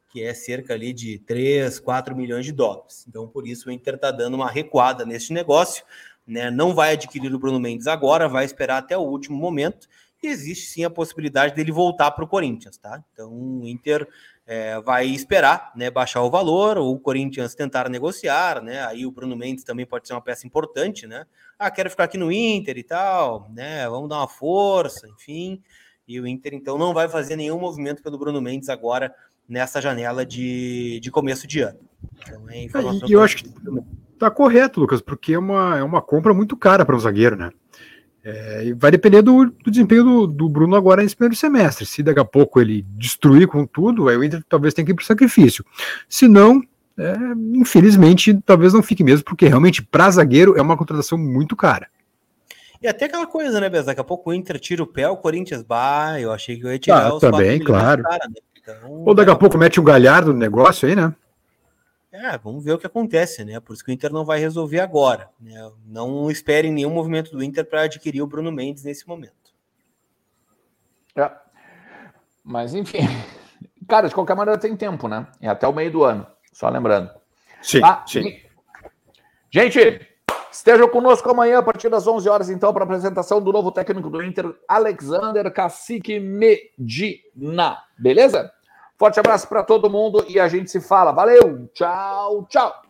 Que é cerca ali de 3, 4 milhões de dólares. Então, por isso, o Inter está dando uma recuada nesse negócio, né? Não vai adquirir o Bruno Mendes agora, vai esperar até o último momento e existe sim a possibilidade dele voltar para o Corinthians, tá? Então o Inter é, vai esperar, né, baixar o valor, ou o Corinthians tentar negociar, né? Aí o Bruno Mendes também pode ser uma peça importante, né? Ah, quero ficar aqui no Inter e tal, né? Vamos dar uma força, enfim. E o Inter então não vai fazer nenhum movimento pelo Bruno Mendes agora nessa janela de, de começo de ano. Então, é informação e eu acho que tá correto, Lucas, porque é uma, é uma compra muito cara para um zagueiro, né? É, e vai depender do, do desempenho do, do, Bruno agora nesse primeiro semestre. Se daqui a pouco ele destruir com tudo, aí o Inter talvez tenha que ir para o sacrifício. Se não, é, infelizmente, talvez não fique mesmo, porque realmente para zagueiro é uma contratação muito cara. E até aquela coisa, né, Bez? Daqui a pouco o Inter tira o pé, o Corinthians, bah, eu achei que eu ia tirar ah, os também, claro. Cara, né? então, Ou daqui a pouco mete um galhardo no negócio aí, né? É, vamos ver o que acontece, né? Por isso que o Inter não vai resolver agora. Né? Não esperem nenhum movimento do Inter para adquirir o Bruno Mendes nesse momento. É. Mas enfim, cara, de qualquer maneira tem tempo, né? É até o meio do ano, só lembrando. Sim, tá? sim. Gente, estejam conosco amanhã a partir das 11 horas, então, para a apresentação do novo técnico do Inter, Alexander Cacique Medina. Beleza? Forte abraço para todo mundo e a gente se fala. Valeu, tchau, tchau.